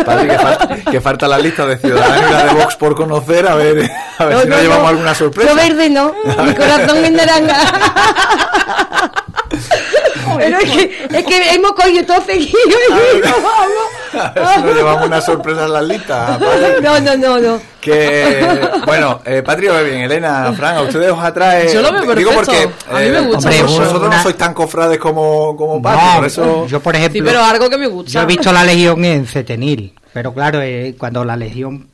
Padre, que, falta, que falta la lista de ciudadanos y la de Vox por conocer, a ver, a ver si nos llevamos alguna sorpresa. Yo verde no, mi corazón es naranja. Pero es que, es que hemos cogido todo seguido y no A ver si nos llevamos una sorpresa en las listas. No, no, no, no. Que, bueno, eh, Patria, ve bien, Elena, Fran, a ustedes os atrae. Yo lo veo Digo porque. A mí me gusta hombre, mucho. vosotros no sois tan cofrades como, como Patria, por eso. yo por ejemplo, Sí, pero algo que me gusta. yo he visto la Legión en Cetenil, pero claro, eh, cuando la Legión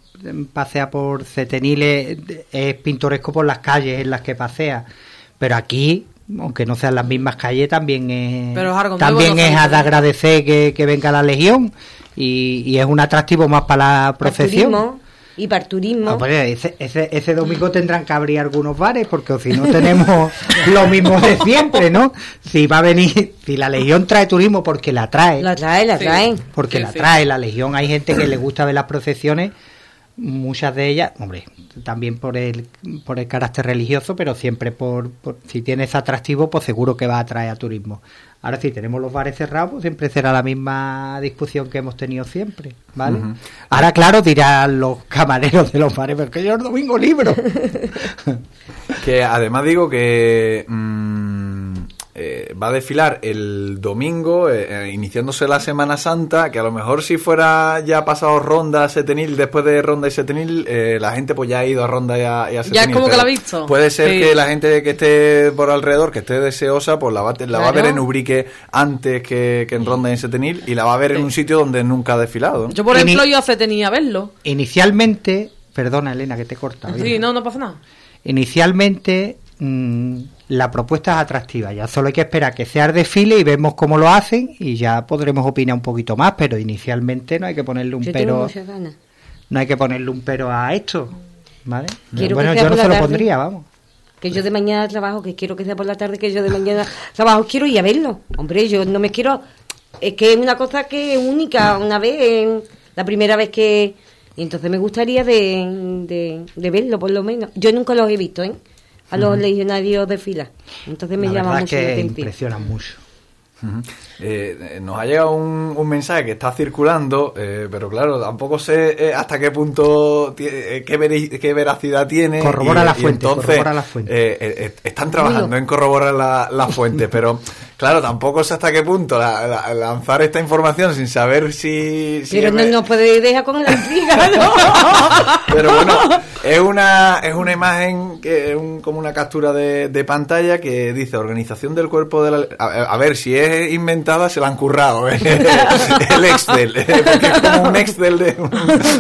pasea por Cetenil es, es pintoresco por las calles en las que pasea, pero aquí, aunque no sean las mismas calles, también es, Pero es algo nuevo, también no es a de agradecer que, que venga la Legión y, y es un atractivo más para la Para procesión. turismo y para el turismo. Ah, pues ese, ese, ese domingo tendrán que abrir algunos bares porque si no tenemos lo mismo de siempre, ¿no? Si va a venir, si la Legión trae turismo porque la trae, La trae, la Sí. traen. porque Sí, la sí. trae la Legión, hay gente que le gusta ver las procesiones, muchas de ellas, hombre, también por el, por el carácter religioso, pero siempre por, por- si tiene ese atractivo, pues seguro que va a atraer a turismo. Ahora si tenemos los bares cerrados, pues siempre será la misma discusión que hemos tenido siempre, ¿vale? Ahora, claro, dirán los camareros de los bares, pero que yo el domingo libro. Que además digo que mm, eh, va a desfilar el domingo, eh, eh, iniciándose la Semana Santa, que a lo mejor si fuera ya pasado Ronda, Setenil, después de Ronda y Setenil, eh, la gente pues ya ha ido a Ronda y a, y a Setenil. como que la ha visto. Puede ser Sí. que la gente que esté por alrededor, que esté deseosa, pues la va, la va a ver en Ubrique antes que, que en Ronda y en Setenil y la va a ver en un sitio donde nunca ha desfilado. Yo, por ejemplo, yo hace tenía verlo. Inicialmente, perdona Elena que te corta. Sí, no, no pasa nada. Inicialmente mm, la propuesta es atractiva, ya solo hay que esperar que sea el desfile y vemos cómo lo hacen y ya podremos opinar un poquito más, pero inicialmente no hay que ponerle un Yo pero no hay que ponerle un pero a esto, ¿vale? Quiero bueno, yo no se lo tarde. pondría, vamos. Que yo de mañana trabajo, que quiero que sea por la tarde, que yo de mañana trabajo, quiero ir a verlo. Hombre, yo no me quiero... Es que es una cosa que es única, una vez, en- la primera vez que... Y entonces me gustaría de, de, de verlo, por lo menos. Yo nunca los he visto, ¿eh? A los legionarios de fila. Entonces me la llama mucho es la que atención. impresionan mucho. Eh, nos ha llegado un, un mensaje que está circulando, eh, pero claro, tampoco sé eh, hasta qué punto, eh, qué, veracidad tiene. Corrobora y- la fuente, entonces, corrobora la fuente. eh, eh, eh, están trabajando en corroborar la, la fuente, pero claro, tampoco sé hasta qué punto la- la- lanzar esta información sin saber si... si Pero no nos puede dejar con la intriga, ¿no? pero bueno, es una, es una imagen, que es un- como una captura de, de pantalla que dice Organización del Cuerpo de la... A, a ver, si es se la han currado, ¿eh? el Excel, ¿eh? porque es como un Excel, de,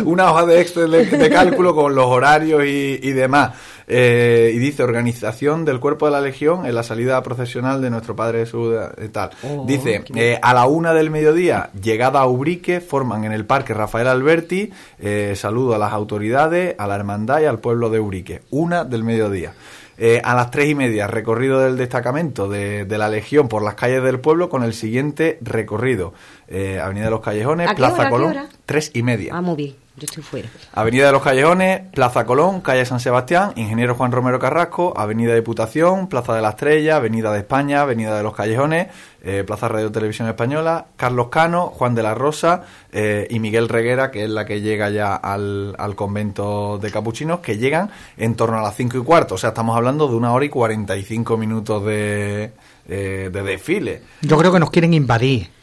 una hoja de Excel de, de cálculo con los horarios y, y demás. Eh, y dice Organización del Cuerpo de la Legión en la salida procesional de nuestro Padre Jesús y tal. dice, eh, a la una del mediodía, llegada a Ubrique, forman en el Parque Rafael Alberti, eh, saludo a las autoridades, a la hermandad y al pueblo de Ubrique. Una del mediodía. Eh, a las tres y media, recorrido del destacamento de, de la Legión por las calles del pueblo con el siguiente recorrido. Eh, Avenida de los Callejones, ¿A qué Plaza hora, a qué Colón, hora? tres y media. Ah, muy bien, yo estoy fuera. Avenida de los Callejones, Plaza Colón, calle San Sebastián, Ingeniero Juan Romero Carrasco, Avenida Diputación, Plaza de la Estrella, Avenida de España, Avenida de los Callejones, eh, Plaza Radio Televisión Española, Carlos Cano, Juan de la Rosa eh, y Miguel Reguera, que es la que llega ya al, al convento de capuchinos, que llegan en torno a las 5 y cuarto. O sea, estamos hablando de una hora y 45 minutos de, eh, de desfile. Yo creo que nos quieren invadir.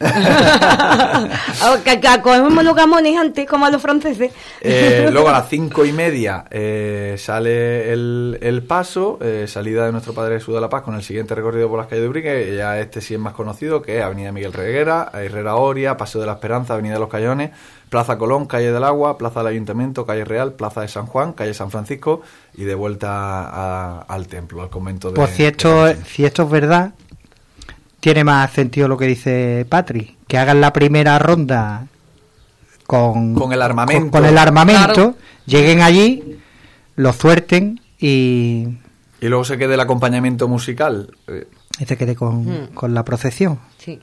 Cogemos los gamones antes, como a los franceses. Eh, luego a las cinco y media eh, sale el, el paso, eh, salida de nuestro Padre Jesús de la Paz con el siguiente recorrido por las calles de Ubrique, ya este sí es más conocido, que es Avenida Miguel Reguera, Herrera Oria, Paseo de la Esperanza, Avenida de los Callones, Plaza Colón, Calle del Agua, Plaza del Ayuntamiento, Calle Real, Plaza de San Juan, Calle San Francisco y de vuelta a- al templo, al convento de... Pues si de esto, Capuchinos. si esto es verdad, tiene más sentido lo que dice Patri. Que hagan la primera ronda con, Con el armamento. con- con el armamento, Claro. lleguen allí, lo suerten y, Y luego se quede el acompañamiento musical. eh, y se quede con, Mm. con la procesión. Sí.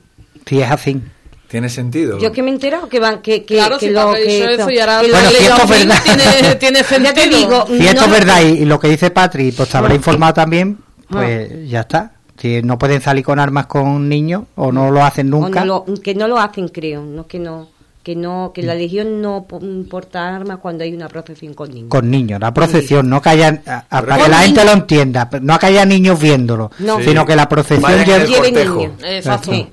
Si es así. ¿Tiene sentido? Yo que me he enterado que van, que, que, Claro, que si lo que eso y ahora Bueno, si esto es verdad. tiene, tiene Ya sentido. te digo, Si esto no- es verdad y, y lo que dice Patri, pues te habrá informado también, pues Ah. ya está. Si no pueden salir con armas con niños o no lo hacen nunca. no lo- que no lo hacen, creo, no que no que no que Mm. la legión no po- porta armas cuando hay una procesión con niños. con niños, la procesión, no que haya, a- a- Pero para que la gente lo entienda, no que haya niños viéndolo, No. Sí. sino que la procesión lleve- niños. Exacto. Sí.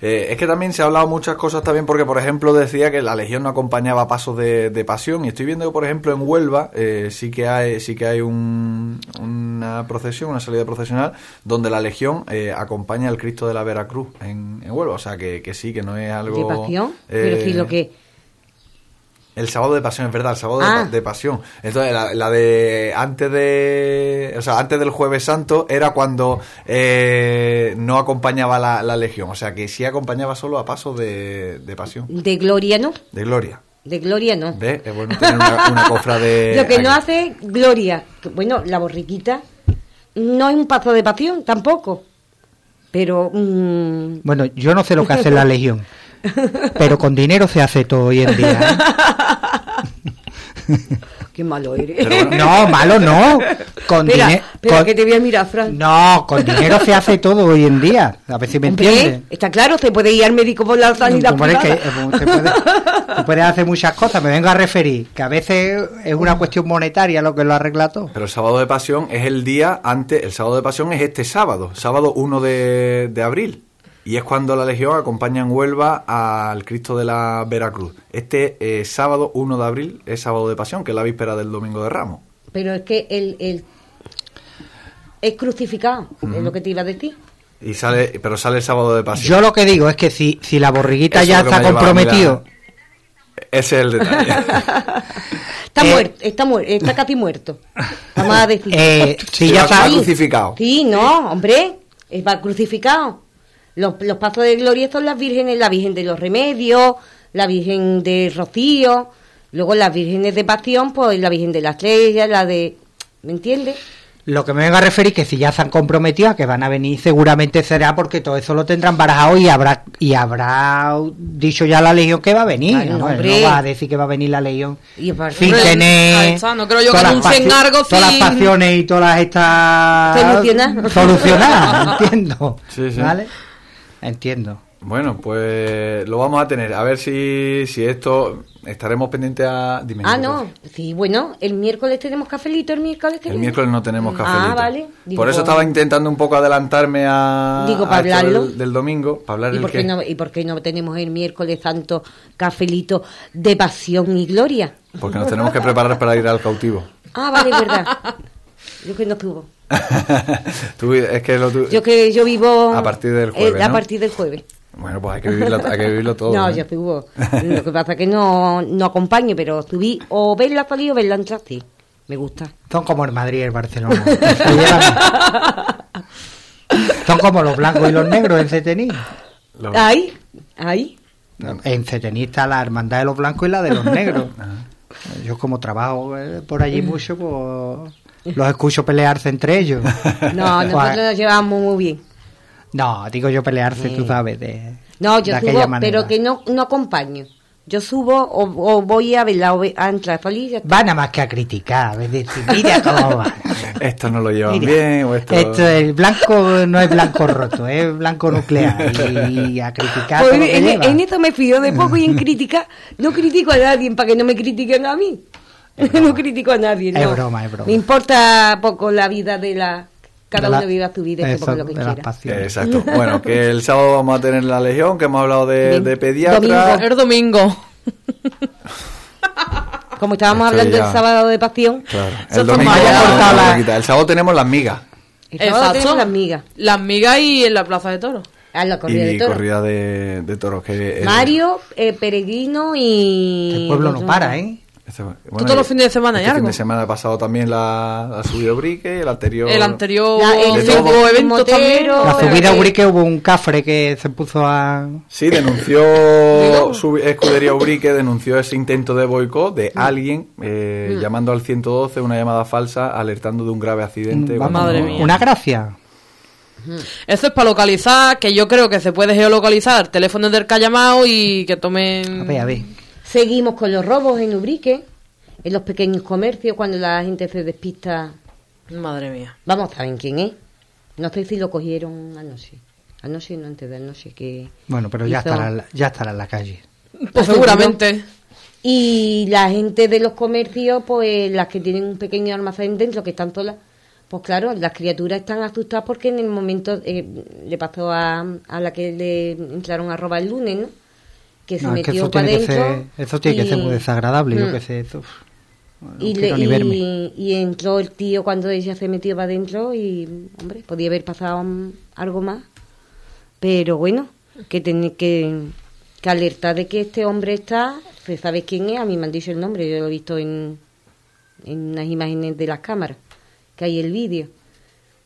Eh, es que también se ha hablado muchas cosas también porque, por ejemplo, decía que la Legión no acompañaba pasos de, de pasión. Y estoy viendo que, por ejemplo, en Huelva eh, sí que hay sí que hay un- una procesión, una salida procesional donde la Legión eh, acompaña al Cristo de la Veracruz en, en Huelva, o sea que, que sí, que no es algo... de pasión, pero eh, lo que El sábado de pasión, es verdad, el sábado de Ah. de, pasión. Entonces, la, la de antes de. O sea, antes del Jueves Santo era cuando eh, no acompañaba la, la Legión. O sea, que sí acompañaba solo a paso de, de pasión, de gloria no, de gloria. de gloria no. Es bueno tener una, una cofra de. Lo que no hace gloria, bueno, la borriquita no es un paso de pasión tampoco. Pero mm, Bueno, yo no sé lo que hace la legión, pero con dinero se hace todo hoy en día. ¿eh? qué malo eres. Pero No, malo no. Con espera, que te voy a mirar, Fran. No, con dinero se hace todo hoy en día. A ver si me entiendes. está claro, se puede ir al médico por la sanidad Como es que, privada. eh, se, puede, se puede hacer muchas cosas. Me vengo a referir que a veces es una cuestión monetaria lo que lo arregla todo. Pero el sábado de pasión es el día antes. El sábado de pasión es este sábado, sábado 1 de, de abril. Y es cuando la Legión acompaña en Huelva al Cristo de la Veracruz. Este eh, sábado 1 de abril es sábado de pasión, que es la víspera del Domingo de Ramos. Pero es que el, el es crucificado, es lo que te iba a decir. Y sale, pero sale el sábado de pasión. Yo lo que digo es que si, si la borriguita Eso ya está comprometido, Ese es el detalle. Está Eh, muerto, está muerto, está casi muerto. Vamos a decir. eh, si Sí, ya está, va crucificado. Sí, no, hombre, es va crucificado. Los, los pasos de gloria son las vírgenes, la Virgen de los Remedios, la Virgen de Rocío, luego las vírgenes de Pasión, pues la Virgen de la Estrella, la de... ¿Me entiendes? lo que me vengo a referir que si ya se han comprometido a que van a venir, seguramente será porque todo eso lo tendrán barajado y habrá y habrá dicho ya la legión que va a venir. Claro, ¿no? hombre. No va a decir que va a venir la legión. Y sin Hombre, tener está, no creo yo que todas las anuncien pasio- algo todas las pasiones y todas estas solucionar entiendo Sí, sí. ¿vale? Entiendo. Bueno, pues lo vamos a tener. A ver si, si esto estaremos pendientes a. dime, Ah, no. Sí, bueno, el miércoles tenemos cafelito, el miércoles que El viene. miércoles no tenemos cafelito. Ah, vale. Digo, Por eso estaba intentando un poco adelantarme a, Digo, para hablarlo. del, del domingo, para hablar ¿Y el por, qué. no, ¿Y por qué no tenemos el miércoles tanto cafelito de pasión y gloria? Porque nos tenemos que preparar para ir al cautivo. Ah, vale, es verdad. Yo que no estuvo. Tú, es que lo Yo que yo vivo... A partir del eh, jueves, a ¿no? partir del jueves. Bueno, pues hay que vivirlo, hay que vivirlo todo. no, ¿eh? yo estuvo. Lo que pasa es que no, no acompaño, pero subí o verla salir o verla entrar, sí. Me gusta. Son como el Madrid y el Barcelona. Son como los blancos y los negros en Cetení. Lo- Ahí, ahí. En Cetení está la hermandad de los blancos y la de los negros. Yo como trabajo eh, por allí mucho, pues los escucho pelearse entre ellos. No, Pues, nosotros nos llevamos muy bien. no, digo yo pelearse, tú sabes, de, No, yo de subo, manera. pero que no, no acompaño. Yo subo o, o voy a verla o ve- a entrar a salir y ya está. Va nada más que a criticar, es decir, mira cómo va. Esto no lo llevan Mira, bien o esto... esto el blanco no es blanco roto, es blanco nuclear. Y, y a criticar Pues todo lo que en, lleva. en esto me fío de poco y en criticar no critico a nadie para que no me critiquen a mí. no critico a nadie. Es no. broma, es broma. Me importa poco la vida de la... Cada uno viva su vida y ponga lo que quiera. Exacto. Bueno, que el sábado vamos a tener la legión, que hemos hablado de, pediatra. Domingo. El domingo. Como estábamos hablando ya- el sábado de pasión, Claro. El domingo El sábado tenemos las migas. el sábado tenemos las migas. Las migas y en la plaza de toros. A la corrida y de toros. corrida de, de toros. Que, Mario, eh, Peregrino y... El pueblo no para, ¿eh? Este- bueno, todos los fines de semana este fin algo. de semana pasado también la, la subida Brique, el anterior... El anterior La- el eventos también. Motero, La subida a Urique hubo un cafre que se puso a... Sí, denunció su escudería Ubrique, denunció ese intento de boicot de Mm. alguien eh, llamando al 112, una llamada falsa, alertando de un grave accidente. Cuando Madre no- mía. Una gracia. Eso es para localizar, que yo creo que se puede geolocalizar teléfonos del que ha llamado y que tomen... A ver, a ver. Seguimos con los robos en Ubrique, en los pequeños comercios, cuando la gente se despista. Madre mía. Vamos, ¿saben quién es? No sé si lo cogieron anoche. Anoche, no antes de anoche, que... Bueno, pero ya estará, ya estará en la calle. Pues seguramente. Y la gente de los comercios, pues las que tienen un pequeño almacén dentro, que están solas, pues claro, las criaturas están asustadas porque en el momento eh, le pasó a, a la que le entraron a robar el lunes, ¿no? Que se No, es que metió eso para tiene que adentro. ser, eso tiene que ser y- muy desagradable, yo Mm. que sé. Eso, y, le- ni verme. y, y entró el tío cuando ella se metió para adentro y, hombre, podía haber pasado algo más. Pero bueno, que tiene que, que alertar de que este hombre está, se sabe quién es, a mí me han dicho el nombre, yo lo he visto en, en unas imágenes de las cámaras, que hay el vídeo.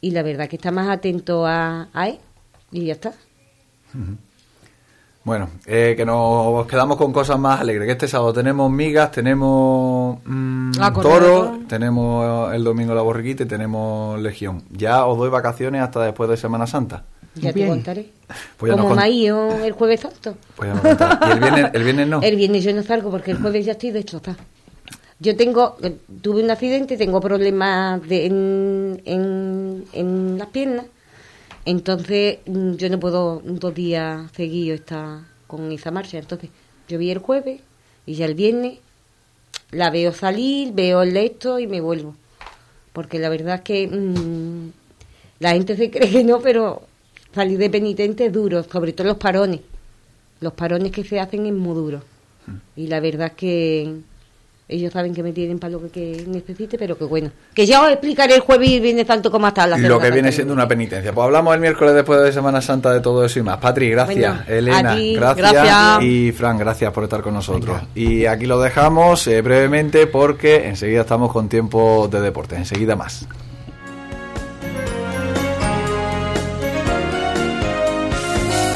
Y la verdad que está más atento a, a él y ya está. Bueno, eh, que nos quedamos con cosas más alegres. Que este sábado tenemos migas, tenemos mm, toro, tenemos el domingo la borriquita y tenemos legión. Ya os doy vacaciones hasta después de Semana Santa. Ya Bien. te contaré. Pues ya nos Como cont- ido el jueves santo. Pues ya nos. Y el viernes, el viernes no. El viernes yo no salgo porque el jueves ya estoy destrozada. Yo tengo, eh, tuve un accidente, tengo problemas de, en, en, en las piernas, entonces mm, yo no puedo dos días seguidos estar con esa marcha. Entonces yo vi el jueves y ya el viernes la veo salir, veo el esto y me vuelvo. Porque la verdad es que mm, la gente se cree que no, pero salir de penitente es duro, sobre todo los parones. Los parones que se hacen es muy duro. Y la verdad es que ellos saben que me tienen para lo que, que necesite, pero que bueno. Que ya os explicaré el jueves y el viernes tanto como hasta la Lo que viene siendo una penitencia. Pues hablamos el miércoles después de Semana Santa de todo eso y más. Patri, gracias. Bueno, Elena, a ti, gracias. gracias. Y Fran, gracias por estar con nosotros. Y aquí lo dejamos eh, brevemente porque enseguida estamos con tiempo de deporte. Enseguida más.